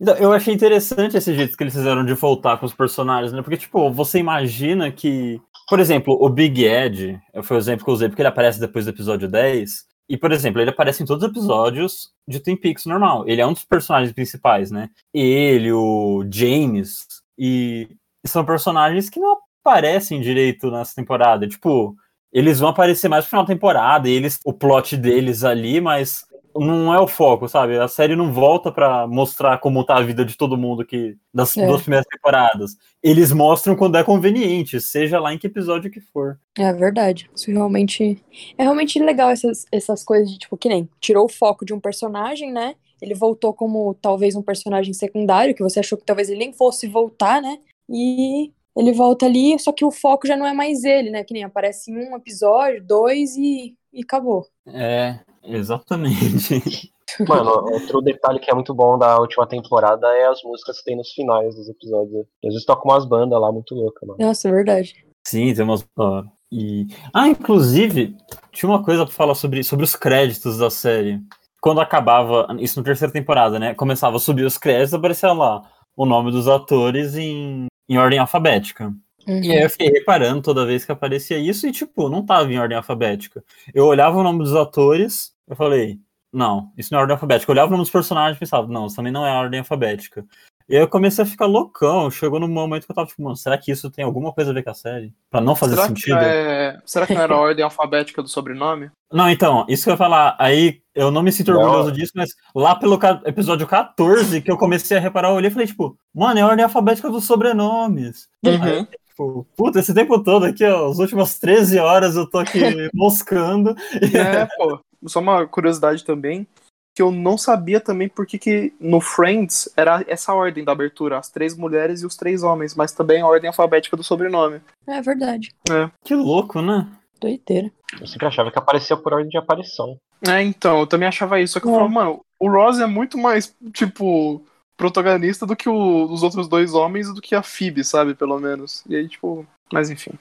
Então, Eu achei interessante esse jeito que eles fizeram de voltar com os personagens, né? Porque, tipo, você imagina que. Por exemplo, o Big Ed, foi o exemplo que eu usei, porque ele aparece depois do episódio 10. E, por exemplo, ele aparece em todos os episódios de Twin Peaks normal. Ele é um dos personagens principais, né? Ele, o James. E são personagens que não aparecem direito nessa temporada. Tipo, eles vão aparecer mais no final da temporada, e eles, o plot deles ali, mas não é o foco, sabe? A série não volta pra mostrar como tá a vida de todo mundo que das É. duas primeiras temporadas. Eles mostram quando é conveniente, seja lá em que episódio que for. É verdade. Isso realmente. É realmente legal essas, essas coisas de, tipo, que nem tirou o foco de um personagem, né? Ele voltou como talvez um personagem secundário, que você achou que talvez ele nem fosse voltar, né? E ele volta ali, só que o foco já não é mais ele, né? Que nem aparece em um episódio, dois e, e acabou. É, exatamente. Mano, outro detalhe que é muito bom da última temporada é as músicas que tem nos finais dos episódios. Às vezes toca umas bandas lá muito loucas, mano. Nossa, é verdade. Sim, tem umas. ó, E... Ah, inclusive, tinha uma coisa pra falar sobre, sobre os créditos da série. Quando acabava, isso na terceira temporada, né? Começava a subir os créditos, aparecia lá o nome dos atores em, em ordem alfabética. Uhum. E aí eu fiquei reparando toda vez que aparecia isso e, tipo, não tava em ordem alfabética. Eu olhava o nome dos atores, eu falei, não, isso não é ordem alfabética. Eu olhava o nome dos personagens e pensava, não, isso também não é ordem alfabética. E aí eu comecei a ficar loucão. Chegou num momento que eu tava tipo, mano, será que isso tem alguma coisa a ver com a série? Pra não fazer Será que, sentido? é... Será que não era a ordem alfabética do sobrenome? Não, então, isso que eu ia falar. Aí eu não me sinto Não. orgulhoso disso, mas lá pelo ca- episódio 14 que eu comecei a reparar, eu olhei e falei, tipo, mano, é a ordem alfabética dos sobrenomes. Aí, tipo, puta, esse tempo todo aqui, ó, as últimas 13 horas eu tô aqui moscando. É, pô. Só uma curiosidade também, que eu não sabia também por que que no Friends era essa ordem da abertura, as três mulheres e os três homens, mas também a ordem alfabética do sobrenome. É verdade. Que louco, né? Doideira. Eu sempre achava que aparecia por ordem de aparição. É, então, eu também achava isso, só que eu É. falava, mano, o Ross é muito mais, tipo, protagonista do que o- os outros dois homens e do que a Phoebe, sabe, pelo menos. E aí, tipo, mas enfim.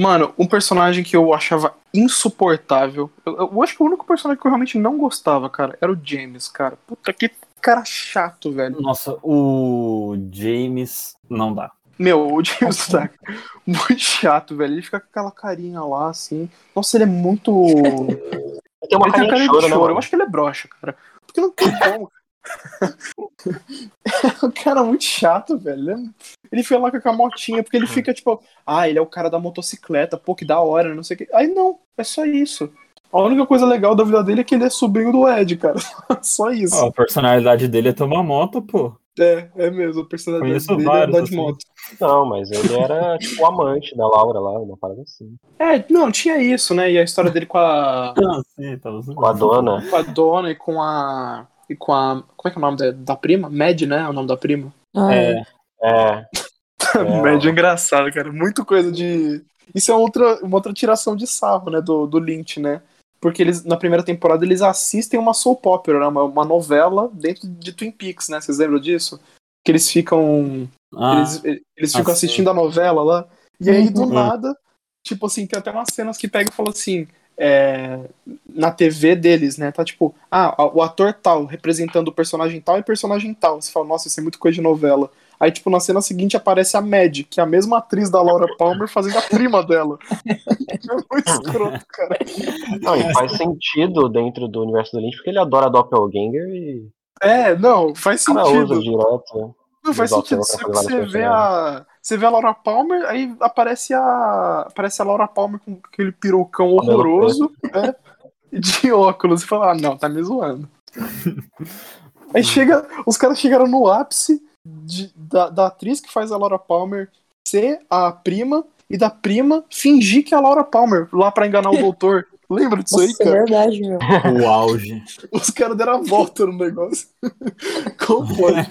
Mano, um personagem que eu achava insuportável. Eu, eu acho que o único personagem que eu realmente não gostava, cara, era o James, cara. Puta que cara chato, velho. Nossa, o James não dá. Meu, o James tá muito chato, velho. Ele fica com aquela carinha lá, assim. Nossa, ele é muito. Tem uma ele tem cara de de choro, né, choro. Eu acho que ele é broxa, cara. Porque não tem como. é um cara muito chato, velho. Ele- Ele fica lá com a motinha, porque ele fica tipo, ah, ele é o cara da motocicleta, pô, que da hora, não sei o que. Aí não, é só isso. A única coisa legal da vida dele é que ele é sobrinho do Ed, cara. só isso. Ó, a personalidade dele é tomar moto, pô. É, é mesmo, a personalidade Conheço dele é andar de assim. moto. Não, mas ele era tipo o amante da Laura lá, uma parada assim. É, não, tinha isso, né? E a história dele com a, Ah, sim, tava Com a dona. com a dona e com a. E com a. Como é que é o nome da, da prima? Mad, né? É o nome da prima. Ah, É, É. É. Mad é engraçado, cara. Muito coisa de. Isso é outra, uma outra tiração de sarro, né? Do, do Lynch, né? Porque eles, na primeira temporada, eles assistem uma soap opera, né? uma, uma novela dentro de Twin Peaks, né? Vocês lembram disso? Que eles ficam. ah, eles eles ficam ah, sim. assistindo a novela lá. E aí, do Uhum. nada, tipo assim, tem até umas cenas que pegam e falam assim. É, na TV deles, né? Tá tipo, ah, o ator tal representando o personagem tal e personagem tal. Você fala, nossa, isso é muito coisa de novela. Aí, tipo, na cena seguinte aparece a Mad, que é a mesma atriz da Laura Palmer fazendo a prima dela. é muito escroto, cara. Não, e faz sentido dentro do universo do Lynch, porque ele adora Doppelganger e É, não, faz o cara usa sentido. direto. Não faz sentido. Só que você vê a. Você vê a Laura Palmer, aí aparece a. Aparece a Laura Palmer com aquele perucão Cabelo horroroso, né? De óculos. E fala, ah, não, tá me zoando. Aí chega, os caras chegaram no ápice de- da, da atriz que faz a Laura Palmer ser a prima e da prima fingir que é a Laura Palmer lá pra enganar o doutor. Lembra disso aí, Nossa, é cara? verdade, meu. O auge. Os caras deram a volta no negócio. Como pode?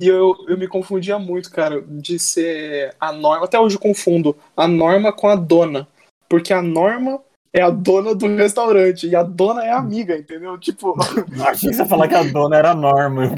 E eu, eu me confundia muito, cara, de ser a Norma. Até hoje eu confundo a Norma com a dona. Porque a Norma é a dona do restaurante e a dona é a amiga, entendeu? Tipo, Achei que você ia falar que a dona era a Norma.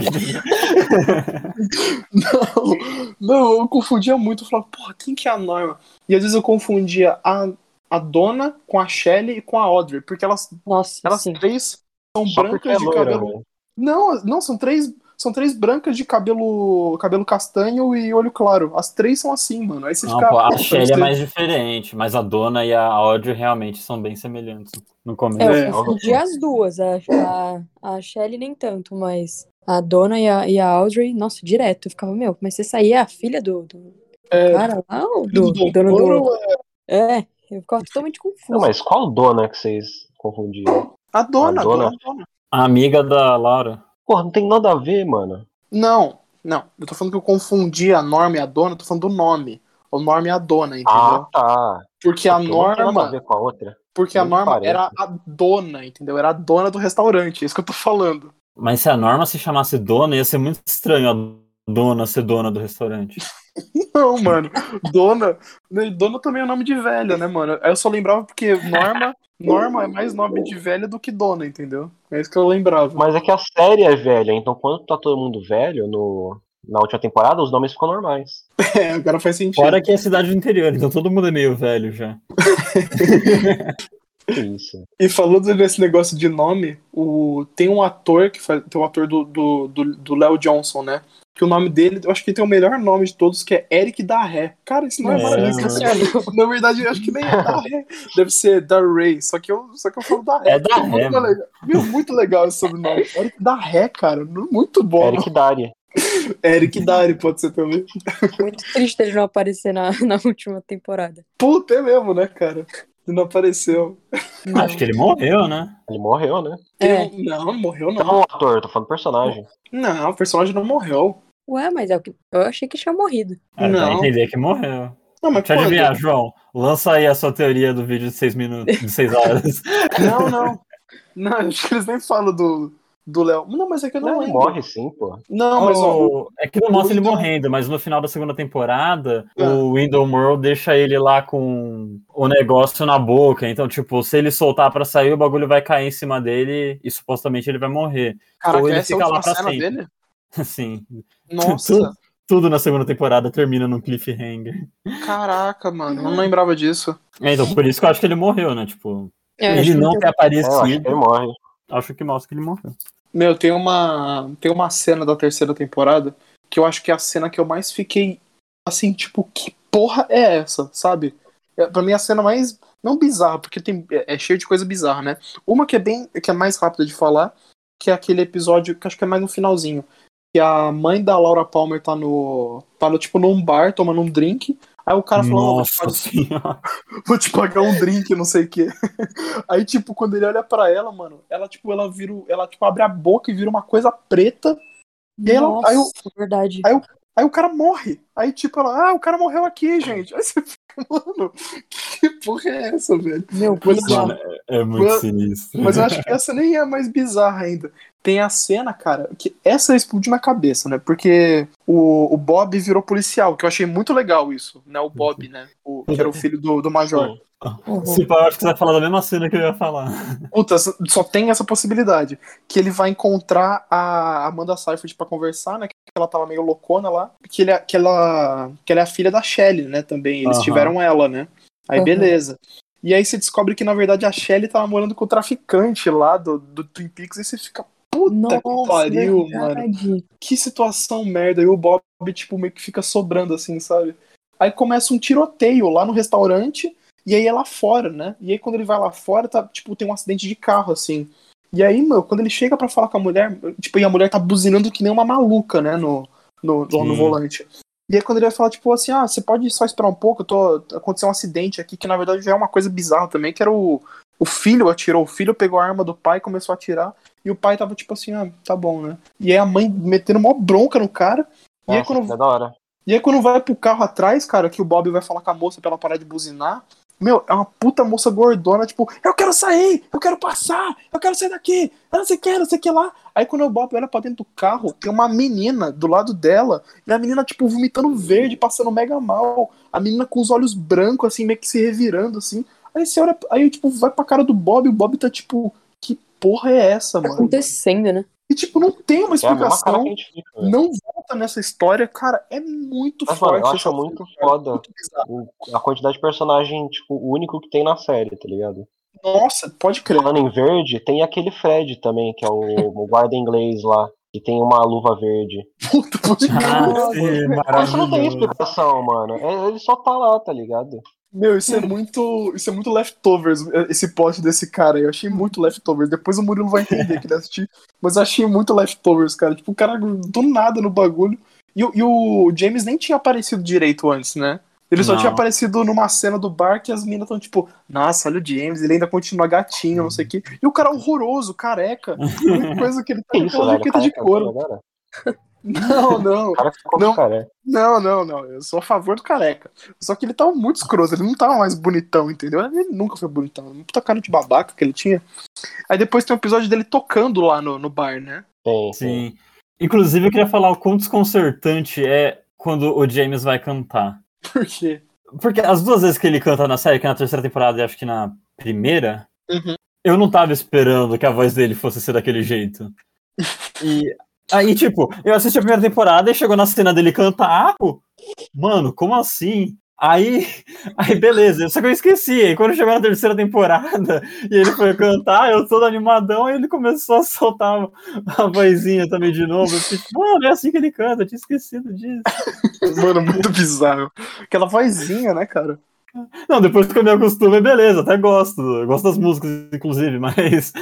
Não, não, eu confundia muito. Eu falava, porra, quem que é a Norma? E às vezes eu confundia a, a dona com a Shelley e com a Audrey, porque elas, Nossa, elas sim. três são Só porque é brancas de loira, cabelo. velho. Não, não, são três. São três brancas de cabelo cabelo castanho e olho claro. As três são assim, mano. Aí você Não, fica. pô, a "Pô, Shelly é mais diferente, mas a dona e a Audrey realmente são bem semelhantes no começo. É, É, eu confundi as duas. A, a, a Shelly nem tanto, mas a dona e a, e a Audrey, nossa, direto. Eu ficava, meu, mas você saía a filha do, do É, cara lá ou do, do dono do. é É, eu ficava totalmente confuso. Não, mas qual dona que vocês confundiram? A dona, A dona? a dona. A amiga da Laura. Porra, não tem nada a ver, mano. Não, não. Eu tô falando que eu confundi a Norma e a dona, eu tô falando do nome. O Norma e a dona, entendeu? Ah, tá. porque a tem nada a Norma. ver com a outra. Porque a Norma parece. era a dona, entendeu? Era a dona do restaurante. É isso que eu tô falando. Mas se a Norma se chamasse dona, ia ser muito estranho a dona ser dona do restaurante. Não, mano. Dona. né, Dona também é nome de velha, né, mano? Aí eu só lembrava porque Norma. Norma é mais nome de velha do que dona, entendeu? É isso que eu lembrava. Mas é que a série é velha, então quando tá todo mundo velho no, na última temporada, os nomes ficam normais. É, agora faz sentido. Fora que é cidade do interior, então todo mundo é meio velho já. Isso. E falando desse negócio de nome, o... tem um ator que faz. Tem um ator do, do, do, do Léo Johnson, né? Que o nome dele, eu acho que ele tem o melhor nome de todos, que é Eric Darré. Cara, esse nome é, É, maravilhoso. Sensacional. Na verdade, eu acho que nem é Darré. Deve ser Darray. Só que eu, só que eu falo Darré. É Darré, muito mano. legal. Meu, muito legal esse sobrenome. Eric Darré, cara. Muito bom. Eric Dari. Eric Dari pode ser também. Muito triste ele não aparecer na, na última temporada. Puta, é mesmo, né, cara? Ele não apareceu. Não. Acho que ele morreu, né? Ele morreu, né? É. Um- Não, não morreu, não. Não, ator, tô falando personagem. Não, o personagem não morreu. Ué, mas é o que. Eu achei que tinha morrido. É, dá Não. entender que morreu. Não, mas Deixa eu adivinhar, João. Lança aí a sua teoria do vídeo de seis minutos, de seis horas. Não, não. Não, acho que eles nem falam do do Léo. Não, mas é que eu não, Não, lembro. morre sim, pô. Não, mas ó, O- É que não mostra ele morrendo, mas no final da segunda temporada, Ah. o Window World deixa ele lá com o negócio na boca. Então, tipo, se ele soltar pra sair, o bagulho vai cair em cima dele e supostamente ele vai morrer. caraca, ou ele essa é fica lá pra sempre. dele? Assim, Nossa, tudo na segunda temporada termina num cliffhanger. caraca, mano. Não lembrava disso. É, então, por isso que eu acho que ele morreu, né? Tipo, Eu ele que não tem- ter É, eu acho que aparecido, ele morre. acho que mostra que ele morreu. Meu, tem uma, tem uma cena da terceira temporada que eu acho que é a cena que eu mais fiquei assim, tipo, que porra é essa, sabe? É, pra mim a cena mais não bizarra, porque tem é, é cheio de coisa bizarra, né? Uma que é bem que é mais rápida de falar, que é aquele episódio que acho que é mais no finalzinho, que a mãe da Laura Palmer tá no tá no tipo num bar tomando um drink, aí o cara falou, "Ó, vou te Nossa vou te pagar um drink, não sei o quê. Aí, tipo, quando ele olha pra ela, mano, ela, tipo, ela vira. Ela, tipo, abre a boca e vira uma coisa preta. E aí, ela, Nossa, aí, o, verdade. aí, aí o cara morre. Aí, tipo, ela, ah, o cara morreu aqui, gente. Aí você fica, mano, que porra é essa, velho? Meu, Mas. Mano, é muito Mano, sinistro. Mas eu acho que essa nem é mais bizarra ainda. Tem a cena, cara, que essa explodiu na cabeça, né? Porque o, o Bob virou policial, que eu achei muito legal isso, né? O Bob, né? O, que era o filho do, do Major. Uhum. Se pá, acho que você vai falar da mesma cena que eu ia falar. Puta, só tem essa possibilidade. Que ele vai encontrar a Amanda Seyfried pra conversar, né? Que ela tava meio loucona lá. Que, ele, é- que, ela, que ela é a filha da Shelley, né? Também. Eles Aham. tiveram ela, né? Aí Aham. beleza. E aí você descobre que, na verdade, a Shelley tava morando com o traficante lá do, do Twin Peaks. E você fica, puta que Nossa, pariu, mano. Que situação merda. E o Bob, tipo, meio que fica sobrando assim, sabe? Aí começa um tiroteio lá no restaurante. E aí é lá fora, né? E aí quando ele vai lá fora, tá, tipo, tem um acidente de carro, assim. E aí, meu, quando ele chega pra falar com a mulher, tipo, e a mulher tá buzinando que nem uma maluca, né, no, no, no, no volante. E aí quando ele vai falar, tipo, assim, ah, você pode só esperar um pouco, eu tô, aconteceu um acidente aqui, que na verdade já é uma coisa bizarra também, que era o, O filho atirou, o filho pegou a arma do pai, começou a atirar, e o pai tava tipo assim, ah, tá bom, né? E aí a mãe metendo uma bronca no cara. E aí, Nossa, quando, é da hora. e aí quando vai pro carro atrás, cara, que o Bob vai falar com a moça pra ela parar de buzinar, meu, é uma puta moça gordona, tipo, eu quero sair, eu quero passar, eu quero sair daqui, eu não sei o que, não sei o que lá. Aí quando o Bob olha pra dentro do carro, tem uma menina do lado dela, e a menina, tipo, vomitando verde, passando mega mal. A menina com os olhos brancos, assim, meio que se revirando, assim. Aí você olha, aí, tipo, vai pra cara do Bob, e o Bob tá, tipo, que porra é essa, Tá mano? acontecendo, né? E, tipo, não tem uma É explicação, fica, velho. não volta nessa história, cara, é muito Mas, mano, forte. eu acho muito foda. muito. O- A quantidade de personagem, tipo, único que tem na série, tá ligado? Nossa, pode crer. Falando em verde, tem aquele Fred também, que é o, o guarda inglês lá, que tem uma luva verde. Puta, pode crer. Ah, sim, Mas isso não tem explicação, mano. É- Ele só tá lá, tá ligado? Meu, isso é muito. Isso é muito leftovers, esse plot desse cara. Eu achei muito leftovers. Depois o Murilo vai entender que ele assistiu. Mas eu achei muito leftovers, cara. Tipo, o cara do nada no bagulho. E, o- e o James nem tinha aparecido direito antes, né? Ele só Não. tinha aparecido numa cena do bar que as meninas estão tipo, nossa, olha o James, ele ainda continua gatinho, não sei o quê. E o cara horroroso, careca. A única coisa que ele tá com isso, aquela velho? jaqueta de Cara, couro. Não, não. O cara ficou Não. cara. Não, não, não. Eu sou a favor do careca. Só que ele tava muito escroto, ele não tava mais bonitão, entendeu? Ele nunca foi bonitão. Uma puta cara de babaca que ele tinha. Aí depois tem um episódio dele tocando lá no, no bar, né? Tem. Sim. Inclusive, eu queria falar o quão desconcertante é quando o James vai cantar. Por quê? Porque as duas vezes que ele canta na série, que é na terceira temporada e acho que na primeira, Uhum. eu não tava esperando que a voz dele fosse ser daquele jeito. E aí, tipo, eu assisti a primeira temporada e chegou na cena dele cantar, pô, mano, como assim? Aí, aí beleza, só que eu esqueci. Aí quando chegou na terceira temporada e ele foi cantar, eu todo animadão, e ele começou a soltar a vozinha também de novo. Eu fiquei, tipo, mano, é assim que ele canta, eu tinha esquecido disso. Mano, muito bizarro. Aquela vozinha, né, cara? Não, depois que eu me acostumo, é beleza, até gosto. Eu gosto das músicas, inclusive, mas.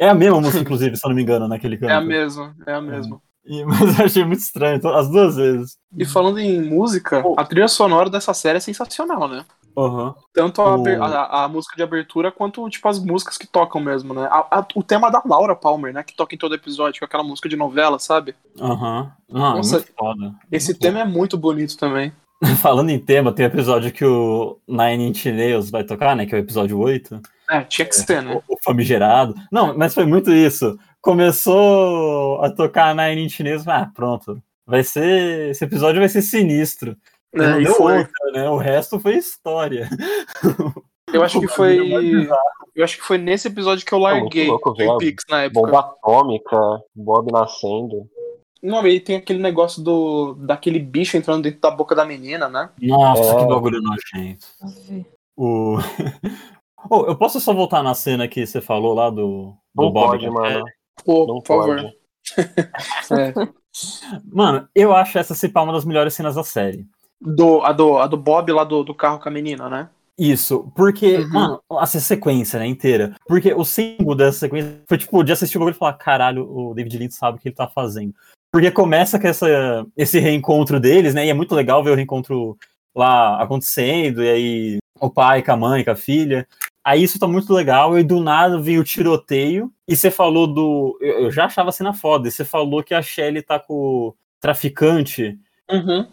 É a mesma música, inclusive, se eu não me engano, naquele canto. É a mesma, é a mesma. E- mas eu achei muito estranho, então, as duas vezes. E falando em música, a trilha sonora dessa série é sensacional, né? Aham. Tanto a, O- a- a música de abertura quanto, tipo, as músicas que tocam mesmo, né? A- a- o tema da Laura Palmer, né? Que toca em todo episódio, com aquela música de novela, sabe? Aham. Não, Nossa, muito foda. Esse Muito tema é muito bonito também. Falando em tema, tem o episódio que o Nine Inch Nails vai tocar, né? Que é o episódio 8. É, tinha que ser, né? O, o famigerado. Não, mas foi muito isso. Começou a tocar Nine Inch Nails, ah, pronto. Vai ser. Esse episódio vai ser sinistro. E não É, deu foi. outra, né? O resto foi história. Eu acho que foi. é. Eu acho que foi nesse episódio que eu larguei louco, o velho. Twin Peaks na época. Bomba atômica, Bob nascendo. Não, e tem aquele negócio do daquele bicho entrando dentro da boca da menina, né? Nossa, É. que bagulho nojento. O... Oh, eu posso só voltar na cena que você falou lá do, do Não Bob? pode, né? mano. Pô, Não por favor. É. Mano, eu acho essa se pá uma das melhores cenas da série. Do, a, do, a do Bob lá do, do carro com a menina, né? Isso, porque, Uhum. mano, essa sequência, né, inteira. Porque o símbolo dessa sequência foi tipo de assistir o bagulho e falar: caralho, o David Lynch sabe o que ele tá fazendo. Porque começa com essa, esse reencontro deles, né? E é muito legal ver o reencontro lá acontecendo, e aí o pai com a mãe, com a filha. Aí isso tá muito legal, e do nada vem o tiroteio, e você falou do. Eu, eu já achava a cena foda, e você falou que a Shelly tá com o traficante, Uhum.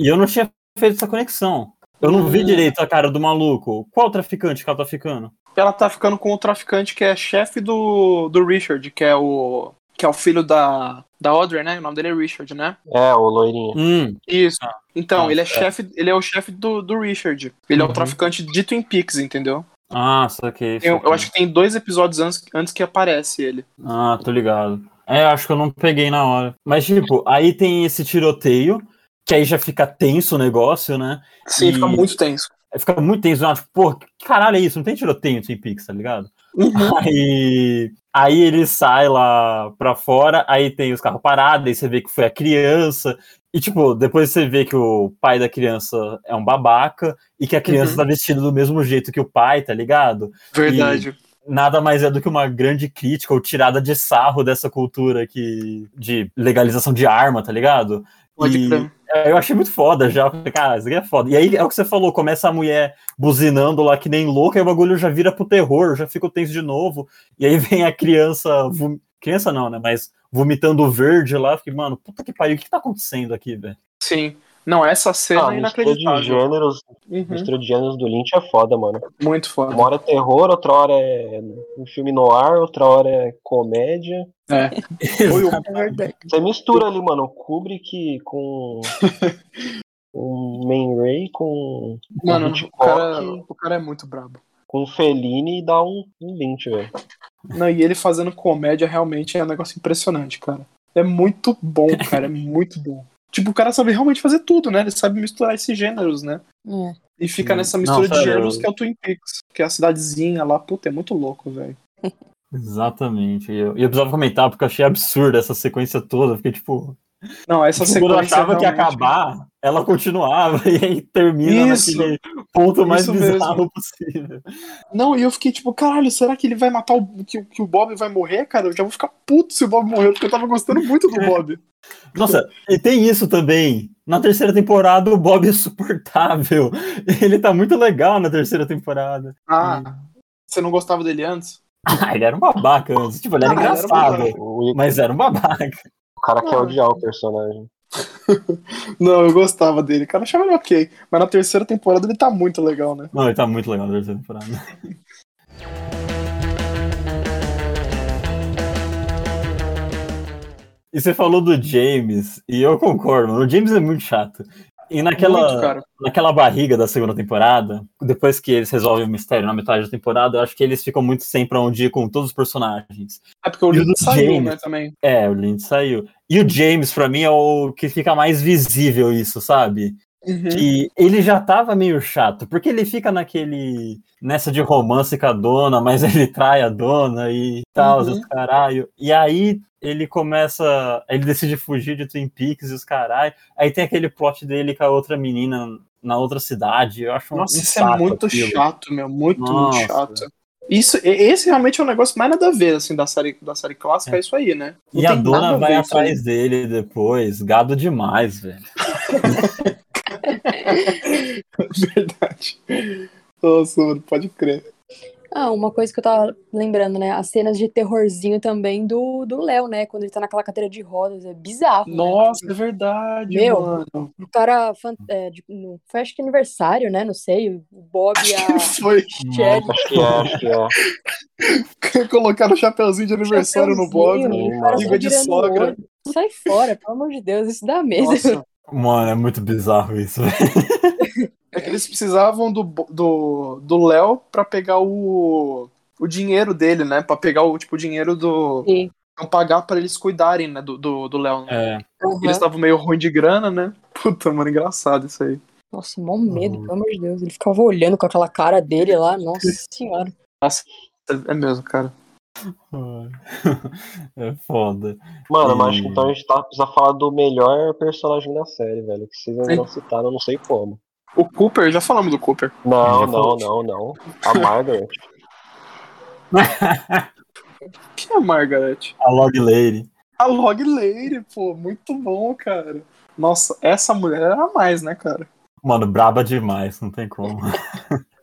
e eu não tinha feito essa conexão. Eu não vi Hum. direito a cara do maluco. Qual traficante que ela tá ficando? Ela tá ficando com o traficante que é chefe do, do Richard, que é o. Que é o filho da, da Audrey, né? O nome dele é Richard, né? É, o loirinho. Hum, Isso. Então, Ah, ele é é. chefe, ele é o chefe do, do Richard. Ele é o Uhum. traficante de Twin Peaks, entendeu? Ah, saquei. Eu, eu saquei. acho que tem dois episódios antes, antes que aparece ele. Ah, tô ligado. É, acho que eu não peguei na hora. Mas, tipo, aí tem esse tiroteio, que aí já fica tenso o negócio, né? Sim, E- fica muito tenso. Aí Fica muito tenso, né? tipo, pô, que caralho é isso? Não tem tiroteio no Twin Peaks, tá ligado? Uhum. Aí, aí ele sai lá pra fora, aí tem os carros parados, aí você vê que foi a criança. E, tipo, depois você vê que o pai da criança é um babaca e que a criança Uhum. tá vestida do mesmo jeito que o pai, tá ligado? Verdade. Nada mais é do que uma grande crítica ou tirada de sarro dessa cultura que, de legalização de arma, tá ligado? Pode E crer. eu achei muito foda já. Cara, isso aqui é foda. E aí é o que você falou, começa a mulher buzinando lá que nem louca, e o bagulho já vira pro terror, já fica tenso de novo. E aí vem a criança. Criança não, né? Mas vomitando verde lá. Fiquei, mano, puta que pariu, o que tá acontendo aqui, velho? Sim. Não, essa cena Ah, é mistura de inacreditável. gêneros, Uhum, mistura de gêneros do Lynch é foda, mano. Muito foda. Uma hora é terror, outra hora é um filme no ar, outra hora é comédia. É. Foi o-. Você mistura ali, mano, Kubrick com. com Man Ray, com. Mano, o cara, o cara é muito brabo. Com Fellini e dá um, um Lynch, velho. Não, e ele fazendo comédia realmente é um negócio impressionante, cara. É muito bom, cara, é muito bom. Tipo, o cara sabe realmente fazer tudo, né? Ele sabe misturar esses gêneros, né? É. E fica Sim. nessa mistura de sério, gêneros eu- que é o Twin Peaks, que é a cidadezinha lá, puta, é muito louco, velho. Exatamente. E eu, eu precisava comentar porque eu achei absurda essa sequência toda. Eu Fiquei tipo. Não, essa Quando eu sequência achava que ia acabar, ela continuava e aí termina Isso, naquele ponto mais bizarro possível. Não, e eu fiquei tipo, caralho, será que ele vai matar o. Que, que o Bob vai morrer, cara? Eu já vou ficar puto se o Bob morrer, porque eu tava gostando muito do Bob. Nossa, e tem isso também. Na terceira temporada, o Bob é suportável. Ele tá muito legal na terceira temporada. Ah, você não gostava dele antes? Ah, ele era um babaca antes. Tipo, ele era Ah, ele era um engraçado, mas era um babaca. O cara quer Ah. odiar o personagem. Não, eu gostava dele. Cara, eu achava ele ok. Mas na terceira temporada ele tá muito legal, né? Não, ele tá muito legal na terceira temporada. E você falou do James, e eu concordo, mano. O James é muito chato. E naquela, Muito, naquela barriga da segunda temporada, depois que eles resolvem o mistério na metade da temporada, eu acho que eles ficam muito sem pra onde ir com todos os personagens. É porque o do saiu, James? né, também. É, o Lynch saiu. E o James, pra mim, é o que fica mais visível isso, sabe? Uhum. que ele já tava meio chato, porque ele fica naquele. nessa de romance com a dona, mas ele trai a dona e tal, Uhum. os caralho. E aí ele começa. Ele decide fugir de Twin Peaks e os caralho. Aí tem aquele plot dele com a outra menina na outra cidade. Eu acho um- Nossa, um isso é muito aquilo. chato, meu. Muito, Nossa. muito chato. Isso, esse realmente é um negócio mais nada a ver, assim, da série, da série clássica, é, isso aí, né? Não E a dona a vai atrás dele depois. Gado demais, velho. Verdade. Nossa, mano, pode crer. Ah, uma coisa que eu tava lembrando, né? As cenas de terrorzinho também do do Léo, né? Quando ele tá naquela cadeira de rodas. É bizarro. né? Nossa, é verdade, Meu. mano. O cara. fan- É, de- no, foi acho que aniversário, né? Não sei. O Bob e a Foi Shelly. Acho que é, acho que é. colocar o chapeuzinho de aniversário no Bob. Chapeuzinho, o cara Língua de sogra. Sai fora, pelo amor de Deus, isso dá medo. Nossa, Mano, é muito bizarro isso, velho. é que eles precisavam do Bo- do do Léo pra pegar o o dinheiro dele, né? Pra pegar o tipo o dinheiro do Sim. não pagar pra eles cuidarem, né, do do, do Léo. É. Aham. Eles estavam meio ruim de grana, né? Puta, mano, engraçado isso aí. Nossa, mó medo, Uhum. pelo amor de Deus. Ele ficava olhando com aquela cara dele lá. Nossa senhora. É mesmo, cara. É foda. Mano, mas E- acho que então a gente tá, precisa falar do melhor personagem da série, velho. Que vocês ainda não citaram, eu não sei como. O Cooper, já falamos do Cooper. Não, não, falou. não, não. A Margaret. Quem é a Margaret? A Log Lady. A Log Lady, pô, muito bom, cara. Nossa, essa mulher era a mais, né, cara? Mano, braba demais, não tem como.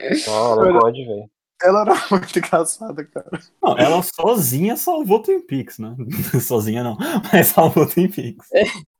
Ah, ela pode, velho. Ela era muito engraçada, cara. Não, ela sozinha salvou Twin Peaks, né? sozinha não, mas salvou Twin Peaks.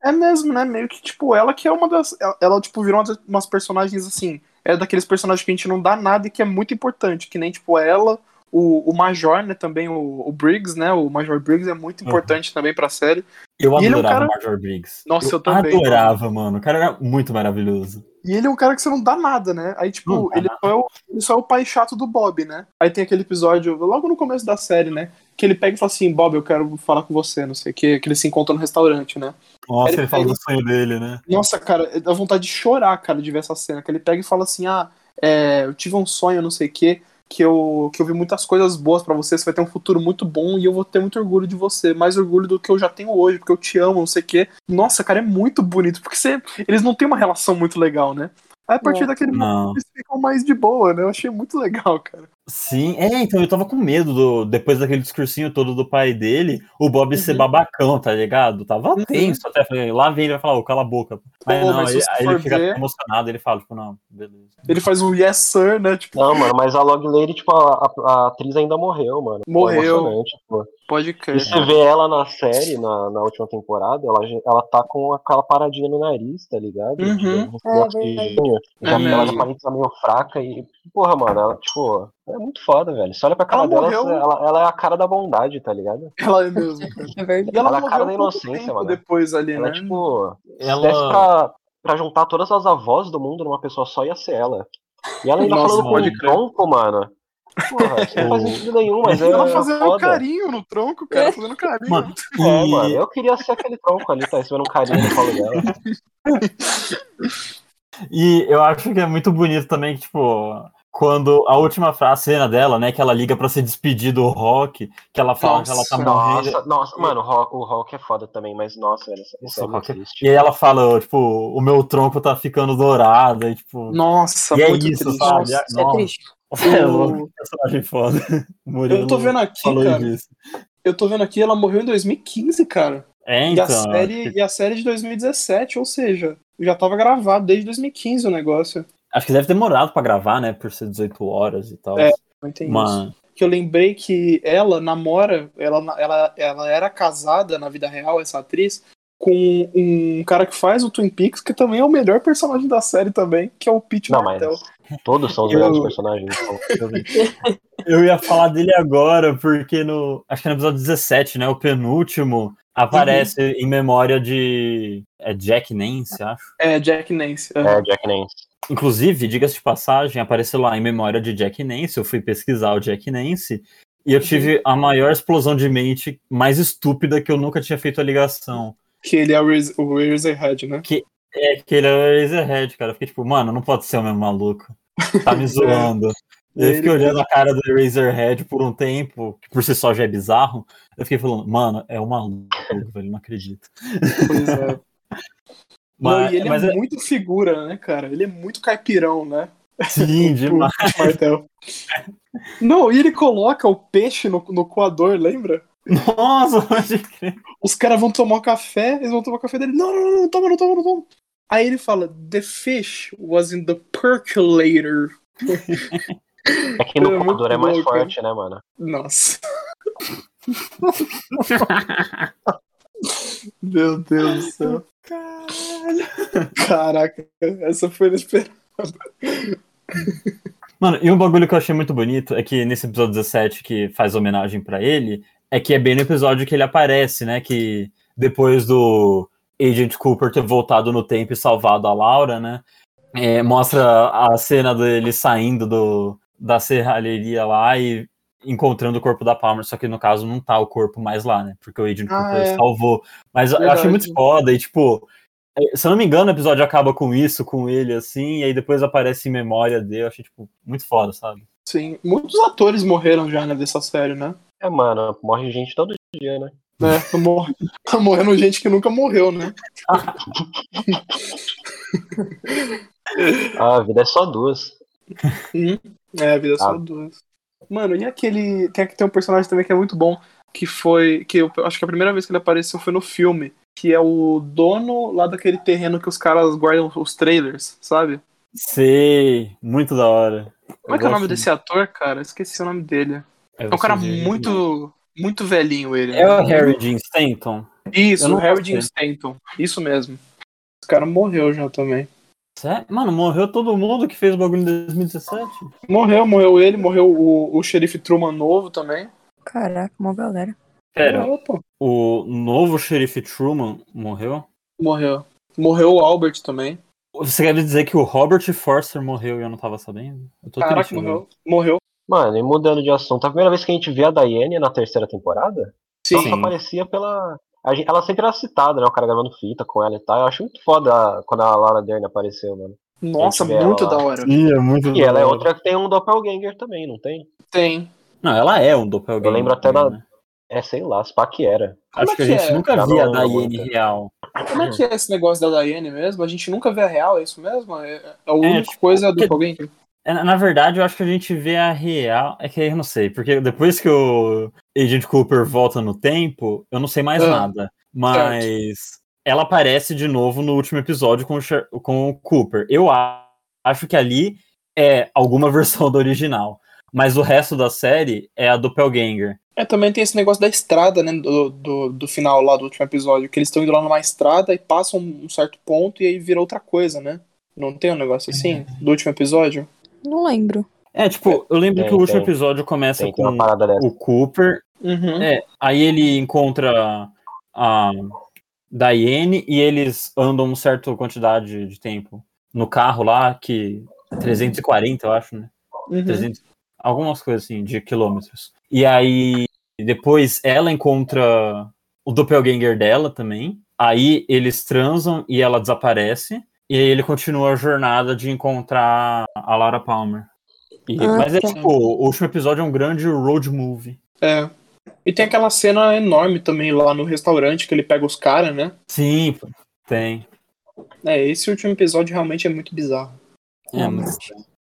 É mesmo, né? Meio que, tipo, ela que é uma das. Ela, ela, tipo, virou umas personagens assim. É daqueles personagens que a gente não dá nada e que é muito importante. Que nem, tipo, ela, o, o Major, né? Também o, o Briggs, né? O Major Briggs é muito Uhum. importante também pra série. Eu E ele é um adorava cara- o Major Briggs. Nossa, eu também, Adorava, mano. O cara era muito maravilhoso. E ele é um cara que você não dá nada, né? Aí, tipo, ele só, é o, ele só é o pai chato do Bob, né? Aí tem aquele episódio, logo no começo da série, né? Que ele pega e fala assim, Bob, eu quero falar com você, não sei o que, que eles se encontram no restaurante, né? Nossa, Ele ele fala do sonho dele, né? Nossa, cara, dá vontade de chorar, cara, de ver essa cena. Que ele pega e fala assim, ah, é, eu tive um sonho, não sei o que, que eu, que eu vi muitas coisas boas pra você, você vai ter um futuro muito bom e eu vou ter muito orgulho de você, mais orgulho do que eu já tenho hoje, porque eu te amo, não sei o que. Nossa, cara, é muito bonito, porque você, eles não têm uma relação muito legal, né? Aí a partir Não. daquele momento Não. eles ficam mais de boa, né? Eu achei muito legal, cara. Sim, é, então eu tava com medo do, depois daquele discursinho todo do pai dele, o Bob ser Uhum. babacão, tá ligado? Tava Uhum. tenso até. Falei, lá vem ele vai falar, ô, cala a boca. Mas Pô, não, aí, aí ele fica ver- emocionado, ele fala, tipo, não, beleza. Ele faz um yes sir, né? Tipo, Não, mano, mas a Log Lady, tipo, a, a- a atriz ainda morreu, mano. Morreu. pô. pode E crer. você vê ela na série, na, na última temporada, ela, ela tá com aquela paradinha no nariz, tá ligado? Uhum. De É oxigênio. É Então ela já parece meio fraca e, porra, mano, ela, tipo, é muito foda, velho. Você olha pra cara Ela dela, morreu. você- ela, ela é a cara da bondade, tá ligado? Ela é mesmo, cara. É verdade. E ela, Ela é a cara da inocência, mano. depois ali, Ela né? é, tipo, se Ela- desse pra, pra juntar todas as avós do mundo numa pessoa só, ia ser ela. E ela ainda Nossa, falando com o tronco, mano. Porra, isso não faz sentido nenhum, mas é ela fazendo foda. carinho no tronco, cara. Fazendo carinho. Mano, É, e- mano, eu queria ser aquele tronco ali, tá recebendo um carinho no colo dela. E eu acho que é muito bonito também que, tipo, quando a última frase, cena dela, né, que ela liga pra se despedir do Rock, que ela fala que ela tá Nossa, morrendo. Nossa, nossa, mano, o Hulk, o Hulk é foda também, mas nossa, velho, isso, Nossa, é Hulk é- triste. E aí ela fala, tipo, o meu tronco tá ficando dourado, e tipo. Nossa, E é muito isso, triste. sabe? Nossa, é Nossa. triste. É O- louco, que personagem foda. Murilo Eu tô vendo aqui, cara. disso. Eu tô vendo aqui, ela morreu em 2015, cara. É, E, então. a série, e a série de 2017, ou seja, já tava gravado desde 2015 o negócio. Acho que deve ter demorado pra gravar, né? Por ser 18 horas e tal. É, Não entendi isso. Mano, Que eu lembrei que ela namora, ela, ela, ela era casada na vida real, essa atriz, com um cara que faz o Twin Peaks, que também é o melhor personagem da série também, que é o Pete Não, mas Martell. todos são os Eu- melhores personagens. Então. eu ia falar dele agora, porque no. Acho que no episódio 17, né? O penúltimo, aparece Uhum. em memória de. É Jack Nance, acho. É, Jack Nance. é. É, Jack Nance. Inclusive, diga-se de passagem, apareceu lá em memória de Jack Nance. Eu fui pesquisar o Jack Nance. E eu tive a maior explosão de mente mais estúpida que eu nunca tinha feito a ligação. Que ele é o Raz- o Razorhead, né? É que ele é o Eraserhead, cara. Eu fiquei tipo, mano, não pode ser o mesmo maluco. Tá me zoando. Eu fiquei Ele- olhando a cara do Eraserhead por um tempo, que por si só já é bizarro. Eu fiquei falando, mano, é um maluco, velho, não acredito. Pois é. Não, Mas, e ele mas é é, muito figura, né, cara? Ele é muito caipirão, né? sim, demais. O Pete Martell. Não, e ele coloca o peixe no, no coador, lembra? Nossa, pode crer. Os caras vão tomar um café, eles vão tomar café dele. Não, não, não, não, toma, não toma, não toma. Aí ele fala: The fish was in the percolator. É que no É coador é mais louco. forte, né, mano? Nossa. Meu Deus do céu. Caraca, essa foi inesperada. Mano, e um bagulho que eu achei muito bonito é que nesse episódio 17, que faz homenagem pra ele, é que é bem no episódio que ele aparece, né? Que depois do Agent Cooper ter voltado no tempo e salvado a Laura, né? é, mostra a cena dele saindo do, da serralheria lá e encontrando o corpo da Palmer, só que no caso não tá o corpo mais lá, né? Porque o Agent Ah, Cooper é. salvou. Mas eu Verdade. achei muito foda e, tipo, é, se eu não me engano, o episódio acaba com isso, com ele, assim, e aí depois aparece em memória dele. Eu achei, tipo, muito foda, sabe? Sim, muitos atores morreram já né, dessa série, né? É, mano, morre gente todo dia, né? É, tá mor- tá morrendo gente que nunca morreu, né? Ah, a vida é só duas. É, a vida é só Ah. duas. Mano, e aquele. Tem, tem um personagem também que é muito bom, que foi. Que eu acho que a primeira vez que ele apareceu foi no filme. Que é o dono lá daquele terreno que os caras guardam os trailers, sabe? Sei, muito da hora. Como é que é o nome desse ator, cara? Esqueci o nome dele. É um cara muito. Muito velhinho ele. É o né? Harry Dean Stanton? Isso, Eu o Harry. Dean Stanton. Isso mesmo. Esse cara morreu já também. Sério? Mano, morreu todo mundo que fez o bagulho em 2017? Morreu, morreu ele, morreu o, o xerife Truman novo também. Caraca, uma galera. Pera, o novo xerife Truman morreu? Morreu. Morreu o Albert também. Você quer dizer que o Robert Forster morreu e eu não tava sabendo? Eu tô Caraca, triste, velho. morreu. Morreu. Mano, e mudando de assunto, a primeira vez que a gente vê a Diane na terceira temporada, ela Sim. só aparecia pela. A gente- Ela sempre era citada, né? O cara gravando fita com ela e tal. Eu acho muito foda quando a Laura Dern apareceu, mano. Nossa, muito ela da hora. Ih, é muito E ela é outra que tem um doppelganger também, não tem? Tem. Não, ela é um doppelganger. Eu lembro até da- né? É, sei lá, se pá que era. Como Acho é que a gente é? nunca via a muito. real. Como é que é esse negócio da Diane mesmo? A gente nunca vê a real, é isso mesmo? É, é a única tipo, coisa do que- alguém? É, Na verdade, eu acho que a gente vê a real. É que eu não sei, porque depois que o Agent Cooper volta no tempo, eu não sei mais Ah, nada. Mas ela aparece de novo no último episódio com o, Sher- com o Cooper. Eu acho que ali é alguma versão do original. Mas o resto da série é a Doppelganger. É, também tem esse negócio da estrada, né? Do, do, do final lá do último episódio, que eles estão indo lá numa estrada e passam um certo ponto e aí vira outra coisa, né? Não tem um negócio assim? Do último episódio? Não lembro. É, tipo, eu lembro Tem, que o último tem. episódio começa Tem, com o Cooper Uhum. É, aí ele encontra a Diane e eles andam uma certa quantidade de tempo no carro lá, que é 340, eu acho, né? Uhum. 300, algumas coisas assim, de quilômetros. E aí depois ela encontra o doppelganger dela também. Aí eles transam e ela desaparece. E aí ele continua a jornada de encontrar a Laura Palmer. E- Ah, mas é tá. tipo, o último episódio é um grande road movie. É. E tem aquela cena enorme também lá no restaurante que ele pega os caras, né? Sim, tem. É, esse último episódio realmente é muito bizarro. É, mas-.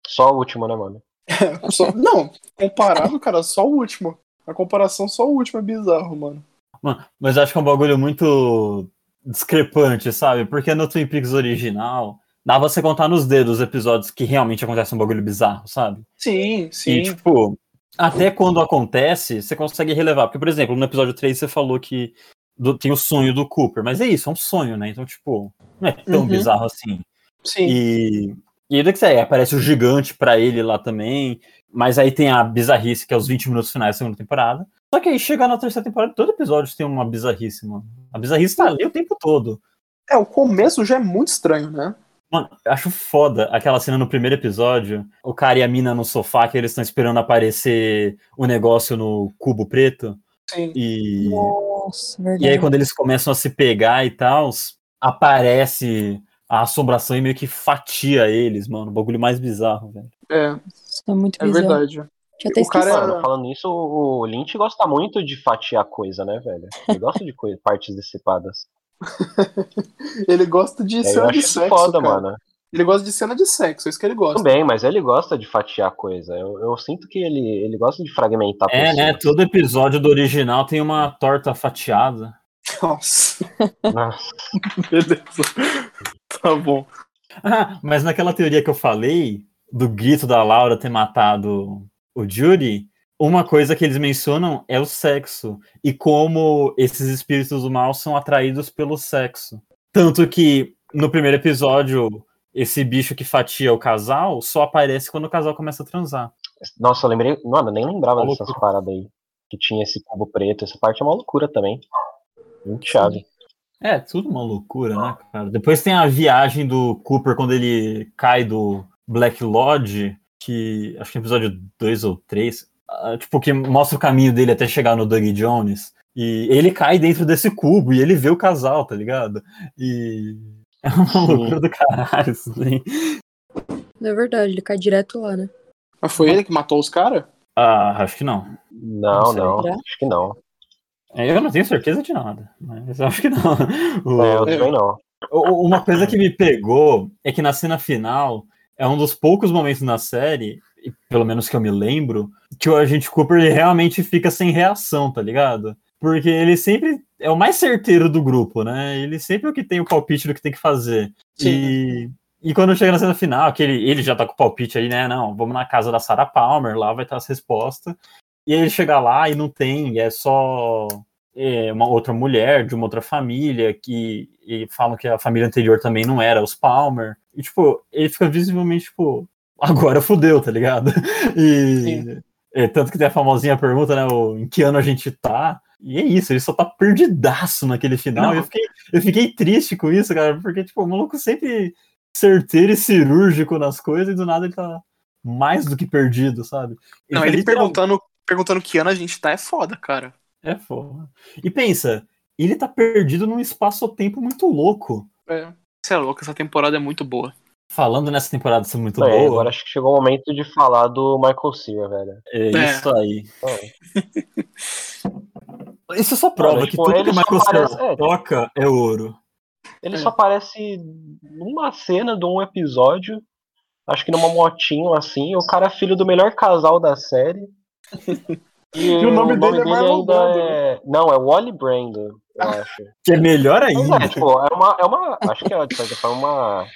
Só o último, né, mano? Só- não, comparado, cara, só o último. A comparação só o último é bizarro, mano. Mano, mas acho que é um bagulho muito discrepante, sabe? Porque no Twin Peaks original, dava pra você contar nos dedos os episódios que realmente acontece um bagulho bizarro, sabe? Sim, sim. E, tipo, até quando acontece, você consegue relevar. Porque, por exemplo, no episódio 3 você falou que do- tem o sonho do Cooper, mas é isso, é um sonho, né? Então, tipo, não é tão Uhum. bizarro assim. sim. E, e do que você aparece o gigante pra ele lá também. Mas aí tem a bizarrice, que é os 20 minutos finais da segunda temporada. Só que aí chega na terceira temporada, todo episódio tem uma bizarrice, mano. A bizarrice tá ali o tempo todo. É, o começo já é muito estranho, né? Mano, eu acho foda aquela cena no primeiro episódio, o cara e a mina no sofá, que eles estão esperando aparecer o negócio no cubo preto. Sim. E, Nossa, verdade. e aí, quando eles começam a se pegar e tal, aparece a assombração e meio que fatia eles, mano. O bagulho mais bizarro, velho. É, Isso é muito é bizarro. verdade. Tinha até O cara-. Mano, falando nisso, o Lynch gosta muito de fatiar coisa, né, velho? Ele gosta de coisa, partes dissipadas. Ele gosta de eu cena de sexo, foda, cara. mano. Ele gosta de cena de sexo, é isso que ele gosta. Também, mas ele gosta de fatiar coisa. Eu, eu sinto que ele, ele gosta de fragmentar É, né? Todo episódio do original tem uma torta fatiada. Nossa, Nossa, beleza. Tá bom. Ah, mas naquela teoria que eu falei, do grito da Laura ter matado o Judy, uma coisa que eles mencionam é o sexo. E como esses espíritos do mal são atraídos pelo sexo. Tanto que no primeiro episódio, esse bicho que fatia o casal só aparece quando o casal começa a transar. Nossa, eu lembrei. Mano, eu nem lembrava Uma dessas loucura. paradas aí. Que tinha esse cubo preto. Essa parte é uma loucura também. Muito chave. É, tudo uma loucura, né, cara? Depois tem a viagem do Cooper quando ele cai do Black Lodge, que acho que é episódio 2 ou 3, tipo, que mostra o caminho dele até chegar no Doug Jones. E ele cai dentro desse cubo e ele vê o casal, tá ligado? E é uma loucura do caralho isso daí. É verdade, ele cai direto lá, né? Mas foi ele que matou os caras? Ah, acho que não. Não, Não não. Acho que não. É, Eu não tenho certeza de nada, mas eu acho que não. É, eu também não. Uma coisa que me pegou é que na cena final é um dos poucos momentos na série, pelo menos que eu me lembro, que o agente Cooper realmente fica sem reação, tá ligado? Porque ele sempre é o mais certeiro do grupo, né? Ele sempre é o que tem o palpite do que tem que fazer. E, e quando chega na cena final, que ele, ele já tá com o palpite aí, né? Não, vamos na casa da Sarah Palmer, lá vai estar as respostas. E ele chega lá e não tem, é só é, uma outra mulher de uma outra família que e falam que a família anterior também não era os Palmer. E, tipo, ele fica visivelmente, tipo, agora fudeu, tá ligado? E é, tanto que tem a famosinha pergunta, né? O, em que ano a gente tá? E é isso, ele só tá perdidaço naquele final. Não. Eu fiquei, eu fiquei triste com isso, cara, porque, tipo, o maluco sempre certeiro e cirúrgico nas coisas e do nada ele tá mais do que perdido, sabe? Não, tá ele perguntando, perguntando que ano a gente tá é foda, cara. É foda. E pensa, ele tá perdido num espaço-tempo muito louco. É. Você é louco, essa temporada é muito boa. Falando nessa temporada ser muito É, boa, agora acho que chegou o momento de falar do Michael Cera, velho. é É. isso aí. Então, Isso só prova que tipo, tudo que ele o só Michael Cera parece- é. toca é ouro. ele É. só aparece numa cena de um episódio acho que numa motinho assim. O cara é filho do melhor casal da série. E, E o nome dele é Marlon ainda Brando, é. Não, é Wally Brando, eu acho. Que é melhor Mas ainda. é, tipo, é uma, é uma. Acho que é, de certa forma, uma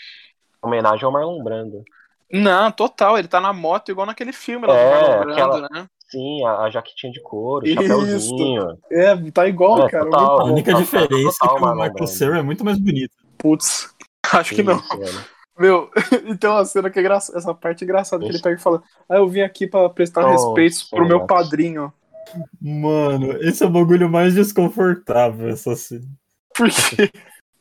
homenagem ao Marlon Brando. Não, total, ele tá na moto igual naquele filme lá É, do Marlon Brando, aquela- né? Sim, a, a jaquetinha de couro, o Isso. chapéuzinho. É, tá igual, É, cara. total. A única Total, diferença total é que o Michael Brando. Cera é muito mais bonito. Putz, acho que não. Mano. Meu, então a cena que é engraçada, essa parte é engraçada, que ele pega e fala, ah, eu vim aqui pra prestar Oh, respeitos pro meu padrinho. Mano, esse é o bagulho mais desconfortável, essa cena. Porque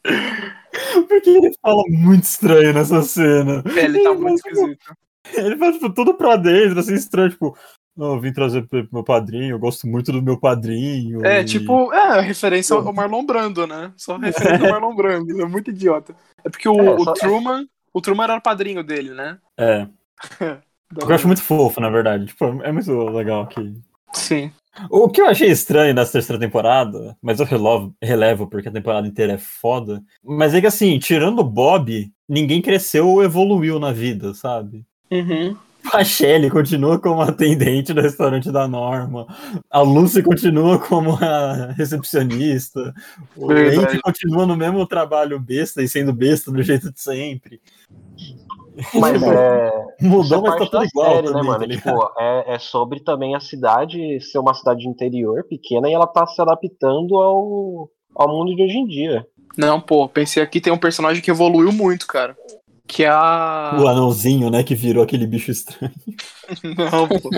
Porque ele fala muito estranho nessa cena. é, ele tá Ele muito fala, esquisito. Ele fala, tipo, tudo pra dentro, assim, estranho, tipo, não, eu vim trazer pro meu padrinho, eu gosto muito do meu padrinho. É, e- tipo, é, a referência ao Marlon Brando, né? Só referência ao Marlon Brando, é muito idiota. É porque o, É, o só- Truman, o Truman era o padrinho dele, né? É. Eu acho muito fofo, na verdade. Tipo, é muito legal que. Sim. O que eu achei estranho nessa terceira temporada, mas eu relevo, relevo porque a temporada inteira é foda. Mas é que assim, tirando o Bob, ninguém cresceu ou evoluiu na vida, sabe? Uhum. A Shelly continua como atendente do restaurante da Norma. A Lucy continua como a recepcionista. O Verdade. Continua no mesmo trabalho besta e sendo besta do jeito de sempre. Mas é. Isso Mudou, é mas tá tudo igual série, também, né, tá mano? ligado? tipo, é, é sobre também a cidade ser uma cidade de interior pequena e ela tá se adaptando ao, ao mundo de hoje em dia. Não, pô, pensei aqui tem um personagem que evoluiu muito, cara. Que é a. O anãozinho, né, que virou aquele bicho estranho. Não, pô.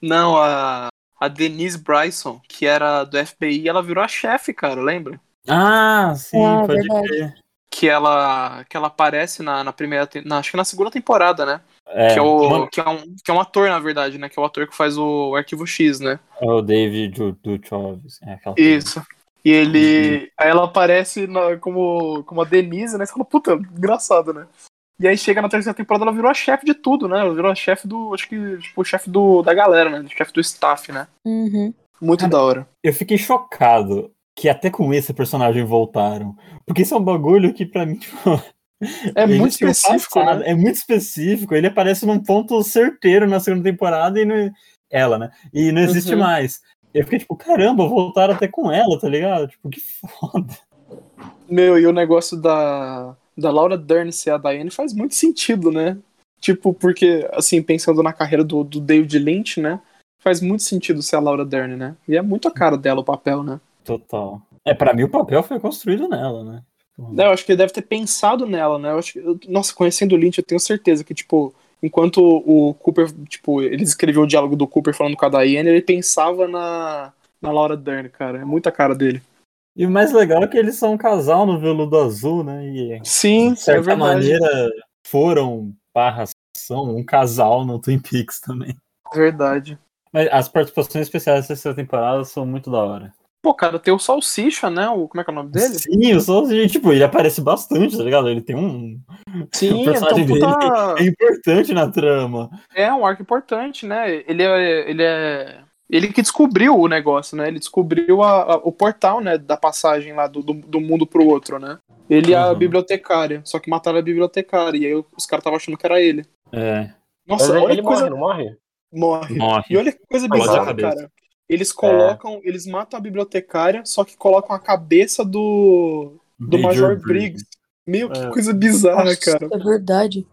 Não, a. A Denise Bryson, que era do FBI, ela virou a chefe, cara, lembra? Ah, sim, Ah, pode verdade. crer. Que ela, que ela aparece na, na primeira. te- Na, acho que na segunda temporada, né? É, que, é o, mano, que, é um, que é um ator, na verdade, né? Que é o ator que faz o, Arquivo X, né? é o David Duchovny. É Isso. E ele. Aí ela aparece na- como, como a Denise, né? Você fala, puta, engraçado, né? E aí chega na terceira temporada, ela virou a chefe de tudo, né? Ela virou a chefe do. Acho que, tipo, o chefe do, da galera, né? Chefe do staff, né? Uhum. Muito Cara, da hora. Eu fiquei chocado que até com esse personagem voltaram. Porque isso é um bagulho que pra mim, tipo. É muito específico, passado- né? É muito específico. Ele aparece num ponto certeiro na segunda temporada e não. Ela, né? E não existe Uhum. mais. Eu fiquei tipo, caramba, voltaram até com ela, tá ligado? Tipo, que foda. Meu, e o negócio da, da Laura Dern ser a Diane faz muito sentido, né? Tipo, porque, assim, pensando na carreira do, do David Lynch, né? Faz muito sentido ser a Laura Dern, né? E é muito a cara dela o papel, né? Total. É, pra mim o papel foi construído nela, né? É, eu acho que ele deve ter pensado nela, né? Eu acho que, nossa, conhecendo o Lynch, eu tenho certeza que, tipo, enquanto o Cooper, tipo, ele escreveu o diálogo do Cooper falando com a Diane, ele pensava na, na Laura Dern, cara. É muita cara dele. E o mais legal é que eles são um casal no veludo azul, né? E Sim, de certa é maneira foram barra são um casal no Twin Peaks também. Verdade. Mas as participações especiais dessa temporada são muito da hora. Pô, cara, tem o Salsicha, né? O, como é que é o nome dele? Sim, o Soulja, tipo, ele aparece bastante, tá ligado? Ele tem um. Sim, o personagem então, puta... É importante na trama. É um arco importante, né? Ele é, ele é. Ele que descobriu o negócio, né? Ele descobriu a- a- o portal, né? Da passagem lá do, do, do mundo pro outro, né? Ele é a Uhum. bibliotecária. Só que mataram a bibliotecária. E aí os caras estavam achando que era ele. É, Nossa, Mas ele, olha ele que coisa. morre, não morre? Morre. morre. E olha que coisa bizarra, cara. Eles colocam. Eles matam a bibliotecária, só que colocam a cabeça do. do Major Briggs. Meu, que É. coisa bizarra, Nossa, cara. É verdade.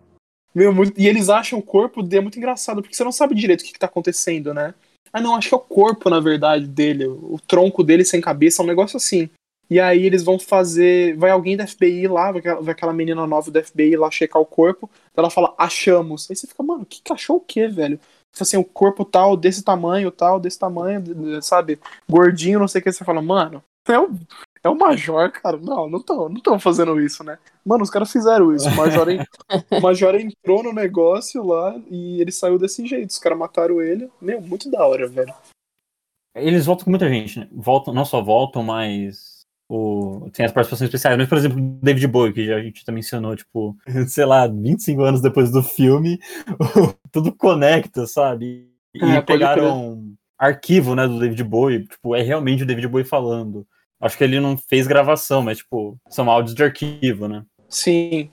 Meu, muito- E eles acham o corpo dele é muito engraçado, porque você não sabe direito o que, que tá acontecendo, né? Ah, não, acho que é o corpo, na verdade, dele. O tronco dele sem cabeça, é um negócio assim. E aí eles vão fazer. Vai alguém da FBI lá, vai aquela, vai aquela menina nova do FBI lá checar o corpo. Ela fala, achamos. Aí você fica, mano, que que achou o quê, velho? Tipo Assim, o corpo tal, desse tamanho, tal, desse tamanho, sabe? Gordinho, não sei o que. Você fala, mano, é o, é o Major, cara. Não, não estão não tão fazendo isso, né? Mano, os caras fizeram isso. O Major, o Major entrou no negócio lá e ele saiu desse jeito. Os caras mataram ele. Meu, muito da hora, velho. Eles voltam com muita gente, né? Voltam, não só voltam, mas o... tem as participações especiais. Mas, por exemplo, David Bowie, que já a gente já mencionou, tipo, sei lá, 25 anos depois do filme, tudo conecta, sabe? E É, pegaram arquivo, né, do David Bowie, tipo, é realmente o David Bowie falando. Acho que ele não fez gravação, mas, tipo, são áudios de arquivo, né? Sim.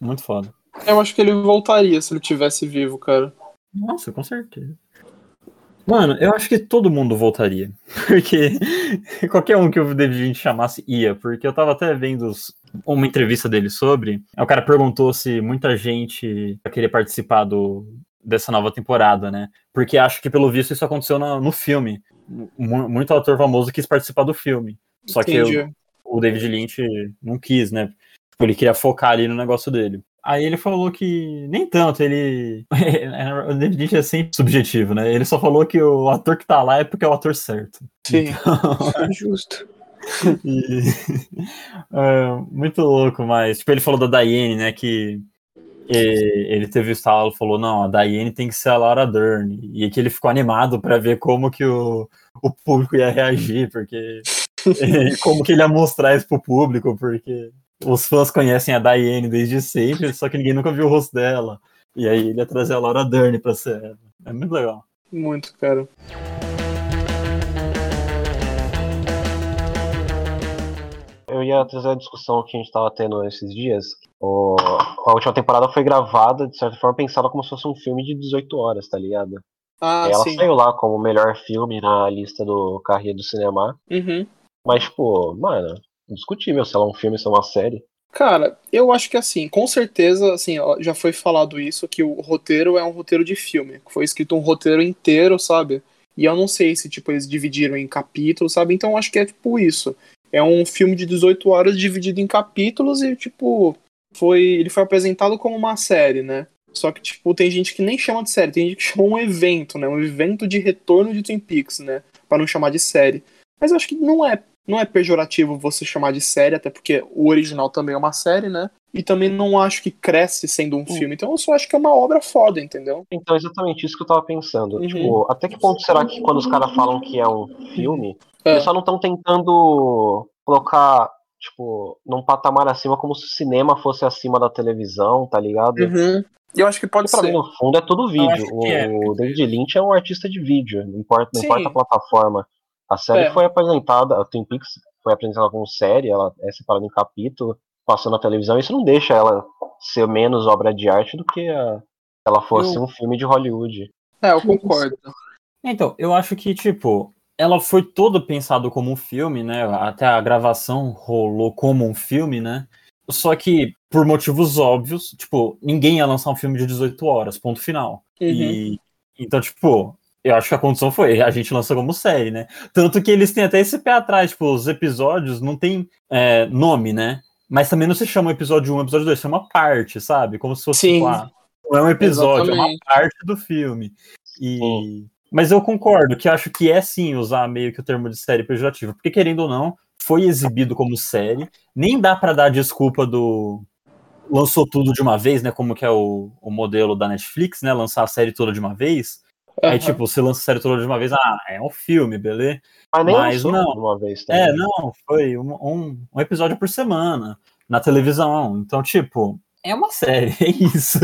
Muito foda. Eu acho que ele voltaria se ele tivesse vivo, cara. Nossa, com certeza. Mano, eu acho que todo mundo voltaria. Porque qualquer um que o David Lynch chamasse ia. Porque eu tava até vendo uma entrevista dele sobre. O cara perguntou se muita gente queria participar do, dessa nova temporada, né? Porque acho que, pelo visto, isso aconteceu no, no filme. Mu- muito ator famoso quis participar do filme. Só que Entendi. eu- o David Lynch não quis, né? Tipo, Ele queria focar ali no negócio dele. Aí ele falou que nem tanto, ele. o David Lynch é sempre subjetivo, né? Ele só falou que o ator que tá lá é porque é o ator certo. Sim. Justo. E- é, muito louco, mas. Tipo, ele falou da Diane, né? Que ele teve o estalo falou: não, a Diane tem que ser a Laura Dern. E que ele ficou animado pra ver como que o, o público ia reagir, porque. como que ele ia mostrar isso pro público, porque os fãs conhecem a Diane desde sempre, só que ninguém nunca viu o rosto dela. E aí ele ia trazer a Laura Dern pra ser ela. É muito legal. Muito, cara. Eu ia trazer a discussão que a gente tava tendo esses dias. O- a última temporada foi gravada, de certa forma, pensada como se fosse um filme de 18 horas, tá ligado? Ah, ela sim. saiu lá como o melhor filme na lista do Carreira do Cinema. Uhum. Mas, tipo, mano, indiscutível se ela é um filme, se é uma série. Cara, eu acho que assim, com certeza, assim, ó, já foi falado isso, que o roteiro é um roteiro de filme. Foi escrito um roteiro inteiro, sabe? E eu não sei se, tipo, eles dividiram em capítulos, sabe? Então acho que é tipo isso. É um filme de 18 horas dividido em capítulos e, tipo, foi. Ele foi apresentado como uma série, né? Só que, tipo, tem gente que nem chama de série, tem gente que chama um evento, né? Um evento de retorno de Twin Peaks, né? Pra não chamar de série. Mas eu acho que não é, não é pejorativo você chamar de série, até porque o original também é uma série, né? E também não acho que cresce sendo um filme. Então eu só acho que é uma obra foda, entendeu? Então, exatamente isso que eu tava pensando. Uhum. Tipo, até que ponto será que quando os caras falam que é um filme, É. eles só não estão tentando colocar, tipo, num patamar acima como se o cinema fosse acima da televisão, tá ligado? Uhum. E eu acho que pode Pra mim, ser. no fundo, é tudo vídeo. é. O David Lynch é um artista de vídeo, não importa, não importa a plataforma. A série É. foi apresentada, a Twin Peaks foi apresentada como série, ela é separada em capítulo, passou na televisão, isso não deixa ela ser menos obra de arte do que a- ela fosse Eu- um filme de Hollywood. É, eu concordo. Então, eu acho que, tipo, ela foi todo pensado como um filme, né? Até a gravação rolou como um filme, né? Só que, por motivos óbvios, tipo, ninguém ia lançar um filme de 18 horas, ponto final. Uhum. E então, tipo, eu acho que a condição foi, a gente lança como série, né? Tanto que eles têm até esse pé atrás, tipo, os episódios não tem é, nome, né? Mas também não se chama episódio 1, episódio 2, chama parte, sabe? Como se fosse, Sim. tipo, ah, não é um episódio, é uma Exatamente. parte do filme. E... Sim. Mas eu concordo que acho que é sim usar meio que o termo de série pejorativo, porque querendo ou não, foi exibido como série, nem dá pra dar desculpa do lançou tudo de uma vez, né, como que é o, o modelo da Netflix, né, lançar a série toda de uma vez. Aí Aham. tipo, você lança a série toda de uma vez, ah, é um filme, beleza? Mas nem Mas não. de uma vez também. É, não, foi um, um, um episódio por semana na televisão. Então, tipo, é uma série, é isso.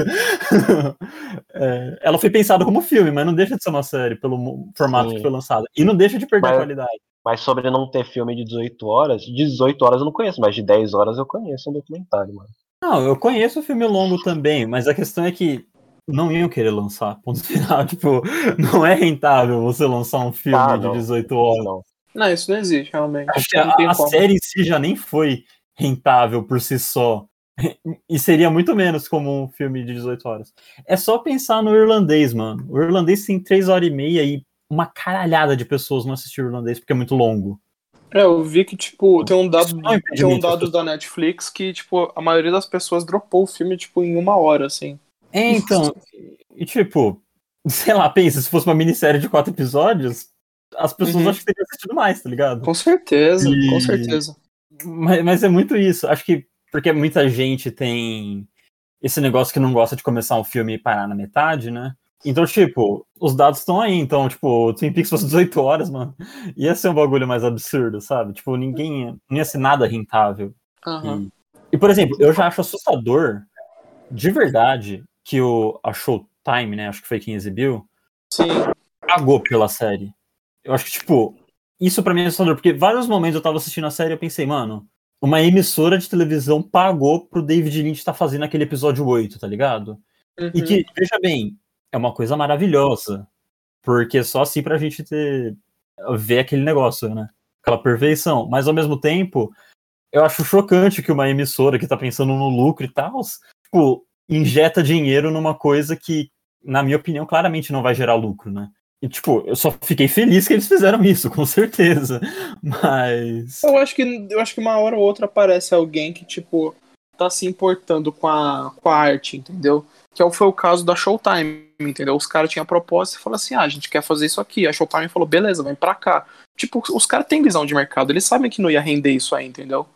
É, ela foi pensada como filme, mas não deixa de ser uma série pelo formato Sim. que foi lançado. E não deixa de perder a Mas- qualidade. Mas sobre não ter filme de 18 horas, de 18 horas eu não conheço, mas de 10 horas eu conheço um documentário, mano. Não, eu conheço o filme longo também, mas a questão é que não iam querer lançar, ponto final. Tipo, não é rentável você lançar um filme Ah, de não. 18 horas. Não. Não, isso não existe, realmente. Acho que não a, tem a série em si já nem foi rentável por si só. E seria muito menos como um filme de 18 horas. É só pensar no irlandês, mano. O irlandês tem 3 horas e meia e uma caralhada de pessoas não assistiram o irlandês porque é muito longo. É, eu vi que, tipo, tem um dado, é um tem um dados da Netflix que, tipo, a maioria das pessoas dropou o filme, tipo, em uma hora, assim. É, então. E tipo, sei lá, pensa, se fosse uma minissérie de quatro episódios, as pessoas Uhum. acho que teriam assistido mais, tá ligado? Com certeza, E- com certeza. Mas, mas é muito isso. Acho que porque muita gente tem esse negócio que não gosta de começar um filme e parar na metade, né? Então, tipo, os dados estão aí. Então, tipo, o Twin Peaks fosse 18 horas, mano, ia ser um bagulho mais absurdo, sabe? Tipo, ninguém ia, não ia ser nada rentável. Aham. E, e, por exemplo, eu já acho assustador, de verdade, que o, a Showtime, né? Acho que foi quem exibiu, Sim. pagou pela série. Eu acho que, tipo, isso pra mim é assustador, porque vários momentos eu tava assistindo a série e eu pensei, mano, uma emissora de televisão pagou pro David Lynch estar tá fazendo aquele episódio 8, tá ligado? Uhum. E que, veja bem, é uma coisa maravilhosa. Porque só assim pra gente ter, ver aquele negócio, né? Aquela perfeição. Mas ao mesmo tempo, eu acho chocante que uma emissora que tá pensando no lucro e tal, tipo, injeta dinheiro numa coisa que, na minha opinião, claramente não vai gerar lucro, né? E, tipo, eu só fiquei feliz que eles fizeram isso, com certeza. Mas. Eu acho que, eu acho que uma hora ou outra aparece alguém que, tipo, tá se importando com a, com a arte, entendeu? Que é foi o caso da Showtime, entendeu? Os caras tinham a proposta e falaram assim: ah, a gente quer fazer isso aqui. A Showtime falou: beleza, vem pra cá. Tipo, os caras têm visão de mercado, eles sabem que não ia render isso aí, entendeu?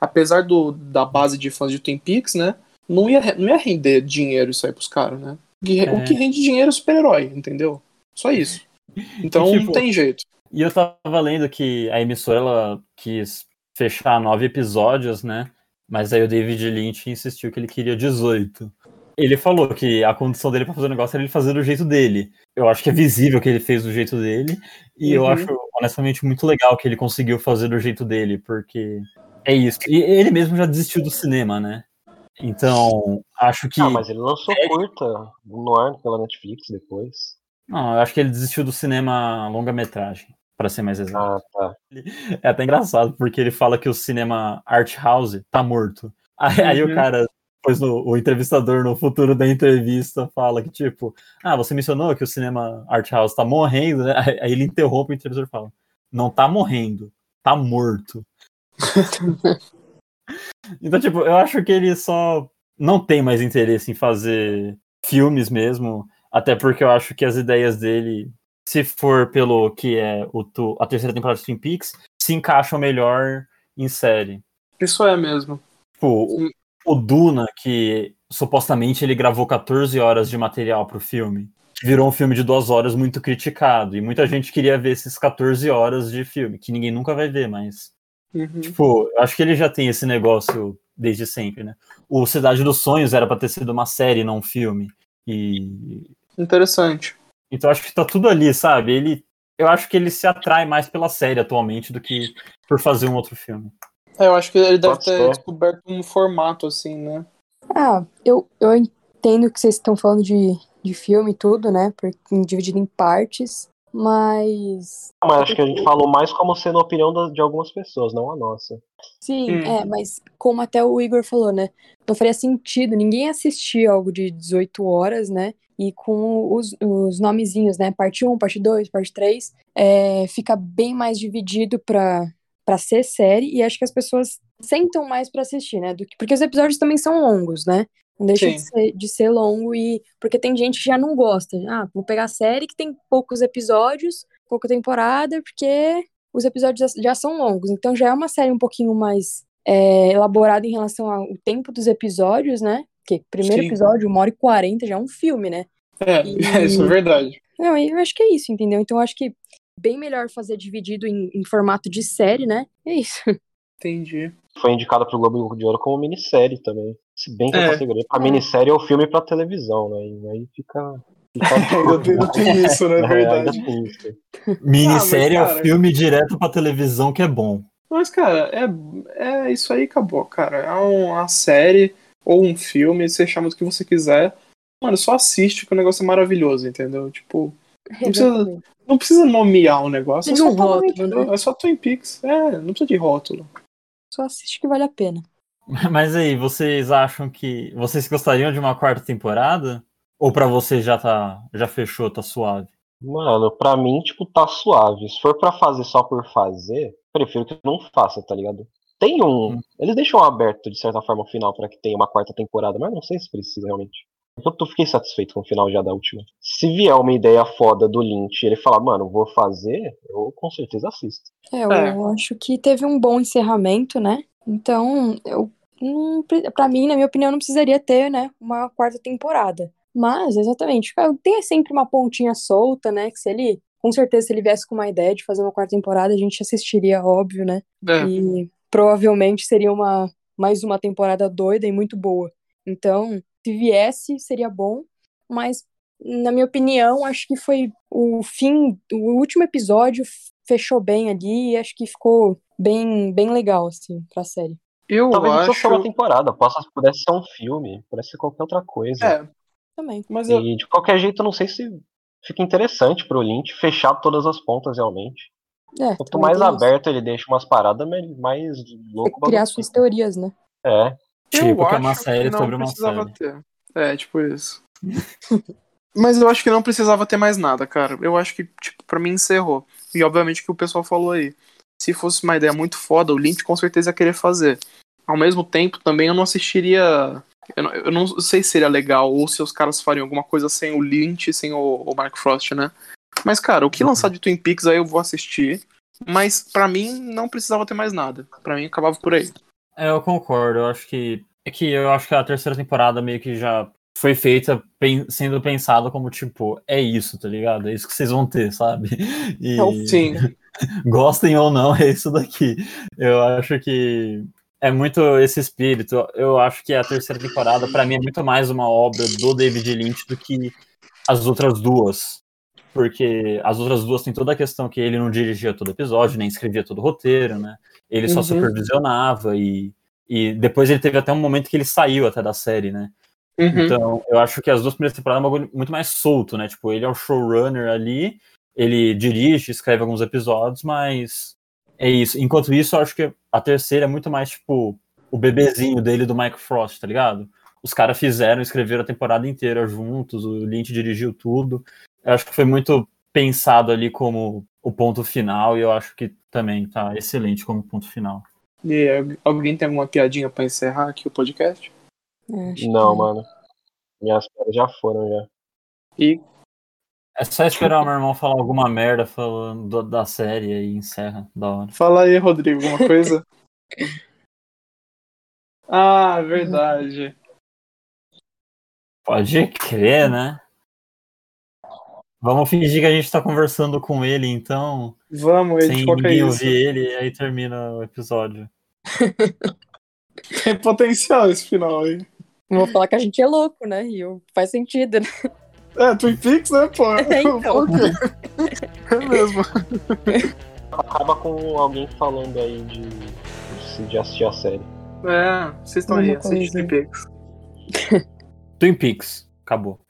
Apesar do, da base de fãs de Twin Peaks, né? Não ia, não ia render dinheiro isso aí pros caras, né? O que, é. rende dinheiro é super-herói, entendeu? Só isso. Então e, tipo, não tem jeito. E eu tava lendo que a emissora ela quis fechar nove episódios, né? Mas aí o David Lynch insistiu que ele queria 18. Ele falou que a condição dele para fazer o negócio era ele fazer do jeito dele. Eu acho que é visível que ele fez do jeito dele. E uhum. eu acho, honestamente, muito legal que ele conseguiu fazer do jeito dele, porque é isso. E ele mesmo já desistiu do cinema, né? Então, acho que. Ah, mas ele lançou é... curta no ar pela Netflix depois. Não, eu acho que ele desistiu do cinema longa-metragem, para ser mais exato. Ah, tá. É até engraçado, porque ele fala que o cinema art house tá morto. Aí, uhum. aí o uhum. cara, depois no, o entrevistador no futuro da entrevista fala que, tipo, ah, você mencionou que o cinema art house tá morrendo, né? Aí ele interrompe o entrevistador e fala: Não tá morrendo, tá morto. então, tipo, eu acho que ele só não tem mais interesse em fazer filmes mesmo. Até porque eu acho que as ideias dele, se for pelo que é o, a terceira temporada de Twin Peaks, se encaixam melhor em série. Isso é mesmo. Tipo, o Duna, que supostamente ele gravou 14 horas de material pro filme, virou um filme de duas horas muito criticado. E muita gente queria ver esses 14 horas de filme, que ninguém nunca vai ver, mas. Uhum. Tipo, eu acho que ele já tem esse negócio desde sempre, né? O Cidade dos Sonhos era pra ter sido uma série, não um filme. E Interessante. Então acho que tá tudo ali, sabe? Ele, eu acho que ele se atrai mais pela série atualmente do que por fazer um outro filme. É, eu acho que ele deve ter descoberto um formato assim, né? Ah, eu, eu entendo que vocês estão falando de, de filme e tudo, né? Porque dividido em partes. Mas. Mas acho que a gente falou mais como sendo a opinião de algumas pessoas, não a nossa. Sim, hum. é, mas como até o Igor falou, né? Não faria sentido ninguém assistir algo de 18 horas, né? E com os, os nomezinhos, né? Parte 1, parte 2, parte 3, é, fica bem mais dividido pra, pra ser série, e acho que as pessoas sentam mais para assistir, né? Do que, porque os episódios também são longos, né? Não deixa de ser, de ser, longo e. Porque tem gente que já não gosta. Ah, vou pegar a série que tem poucos episódios, pouca temporada, porque os episódios já, já são longos. Então já é uma série um pouquinho mais é, elaborada em relação ao tempo dos episódios, né? Porque primeiro Sim. episódio, uma hora e quarenta, já é um filme, né? É, e... isso é verdade. Não, eu acho que é isso, entendeu? Então eu acho que bem melhor fazer dividido em, em formato de série, né? É isso. Entendi. Foi indicada pro Globo de Ouro como minissérie também. Se bem que é. eu consigo a minissérie é o filme pra televisão, né? E aí fica. ainda tem isso, né? É verdade. Minissérie ah, é o filme direto pra televisão que é bom. Mas, cara, é, é isso aí acabou, cara. É uma série ou um filme, você chama do que você quiser. Mano, só assiste que o negócio é maravilhoso, entendeu? Tipo, não precisa, não precisa nomear o negócio. É, só um rótulo, né? é só Twin Peaks. É, não precisa de rótulo. Só assiste que vale a pena. Mas aí, vocês acham que. Vocês gostariam de uma quarta temporada? Ou para você já tá. Já fechou, tá suave? Mano, pra mim, tipo, tá suave. Se for para fazer só por fazer, prefiro que não faça, tá ligado? Tem um. Hum. Eles deixam aberto, de certa forma, o final para que tenha uma quarta temporada, mas não sei se precisa realmente. Eu fiquei satisfeito com o final já da última. Se vier uma ideia foda do Lynch e ele falar, mano, vou fazer, eu com certeza assisto. É, eu é. acho que teve um bom encerramento, né? Então, eu para mim, na minha opinião, não precisaria ter, né, uma quarta temporada. Mas, exatamente, tem sempre uma pontinha solta, né, que se ele, com certeza, se ele viesse com uma ideia de fazer uma quarta temporada, a gente assistiria, óbvio, né, é. e provavelmente seria uma, mais uma temporada doida e muito boa. Então, se viesse, seria bom, mas, na minha opinião, acho que foi o fim, o último episódio fechou bem ali e acho que ficou bem, bem legal, assim, pra série. Eu Talvez não acho. fosse uma temporada, possa, pudesse ser um filme, pudesse ser qualquer outra coisa. É, Também. mas eu, E de qualquer jeito, eu não sei se fica interessante pro Lynch fechar todas as pontas realmente. É, Quanto mais aberto ele deixa umas paradas, mais louco bagulho Criar suas teorias, né? É. eu Tipo, que é uma série não sobre uma série. ter. É, tipo isso. Mas eu acho que não precisava ter mais nada, cara. Eu acho que, tipo, pra mim encerrou. E obviamente o que o pessoal falou aí. Se fosse uma ideia muito foda, o Lynch com certeza ia querer fazer. Ao mesmo tempo, também eu não assistiria. Eu não, eu não sei se seria legal ou se os caras fariam alguma coisa sem o Lynch, sem o, o Mark Frost, né? Mas, cara, o que lançar de Twin Peaks aí eu vou assistir. Mas pra mim não precisava ter mais nada. Pra mim acabava por aí. É, eu concordo. Eu acho que. É que eu acho que a terceira temporada meio que já foi feita sendo pensado como, tipo, é isso, tá ligado? É isso que vocês vão ter, sabe? E Sim. gostem ou não, é isso daqui. Eu acho que é muito esse espírito. Eu acho que a terceira temporada, pra mim, é muito mais uma obra do David Lynch do que as outras duas. Porque as outras duas têm toda a questão que ele não dirigia todo episódio, nem escrevia todo o roteiro, né? Ele só Uhum. supervisionava e, e depois ele teve até um momento que ele saiu até da série, né? Uhum. Então, eu acho que as duas primeiras temporadas é um bagulho muito mais solto, né? Tipo, ele é o showrunner ali, ele dirige, escreve alguns episódios, mas é isso. Enquanto isso, eu acho que a terceira é muito mais, tipo, o bebezinho dele do Mike Frost, tá ligado? Os caras fizeram, escreveram a temporada inteira juntos, o Lynch dirigiu tudo. Eu acho que foi muito pensado ali como o ponto final, e eu acho que também tá excelente como ponto final. E aí, alguém tem alguma piadinha pra encerrar aqui o podcast? É, acho Não, que- mano. Minhas férias já foram já. E É só esperar o meu irmão falar alguma merda falando do- da série e encerra da hora. fala aí, Rodrigo, alguma coisa? ah, verdade. Pode crer, né? Vamos fingir que a gente tá conversando com ele, então, Vamos, sem Ed, foca ninguém isso. ouvir ele, e aí termina o episódio. Tem potencial esse final aí. Eu Vou falar que a gente é louco, né? E eu- faz sentido, né? É, Twin Peaks, né, pô? É, então. Por quê? É mesmo. Acaba com alguém falando aí de, de assistir a série. É, vocês estão aí, coisa. Twin Peaks. Twin Peaks, acabou.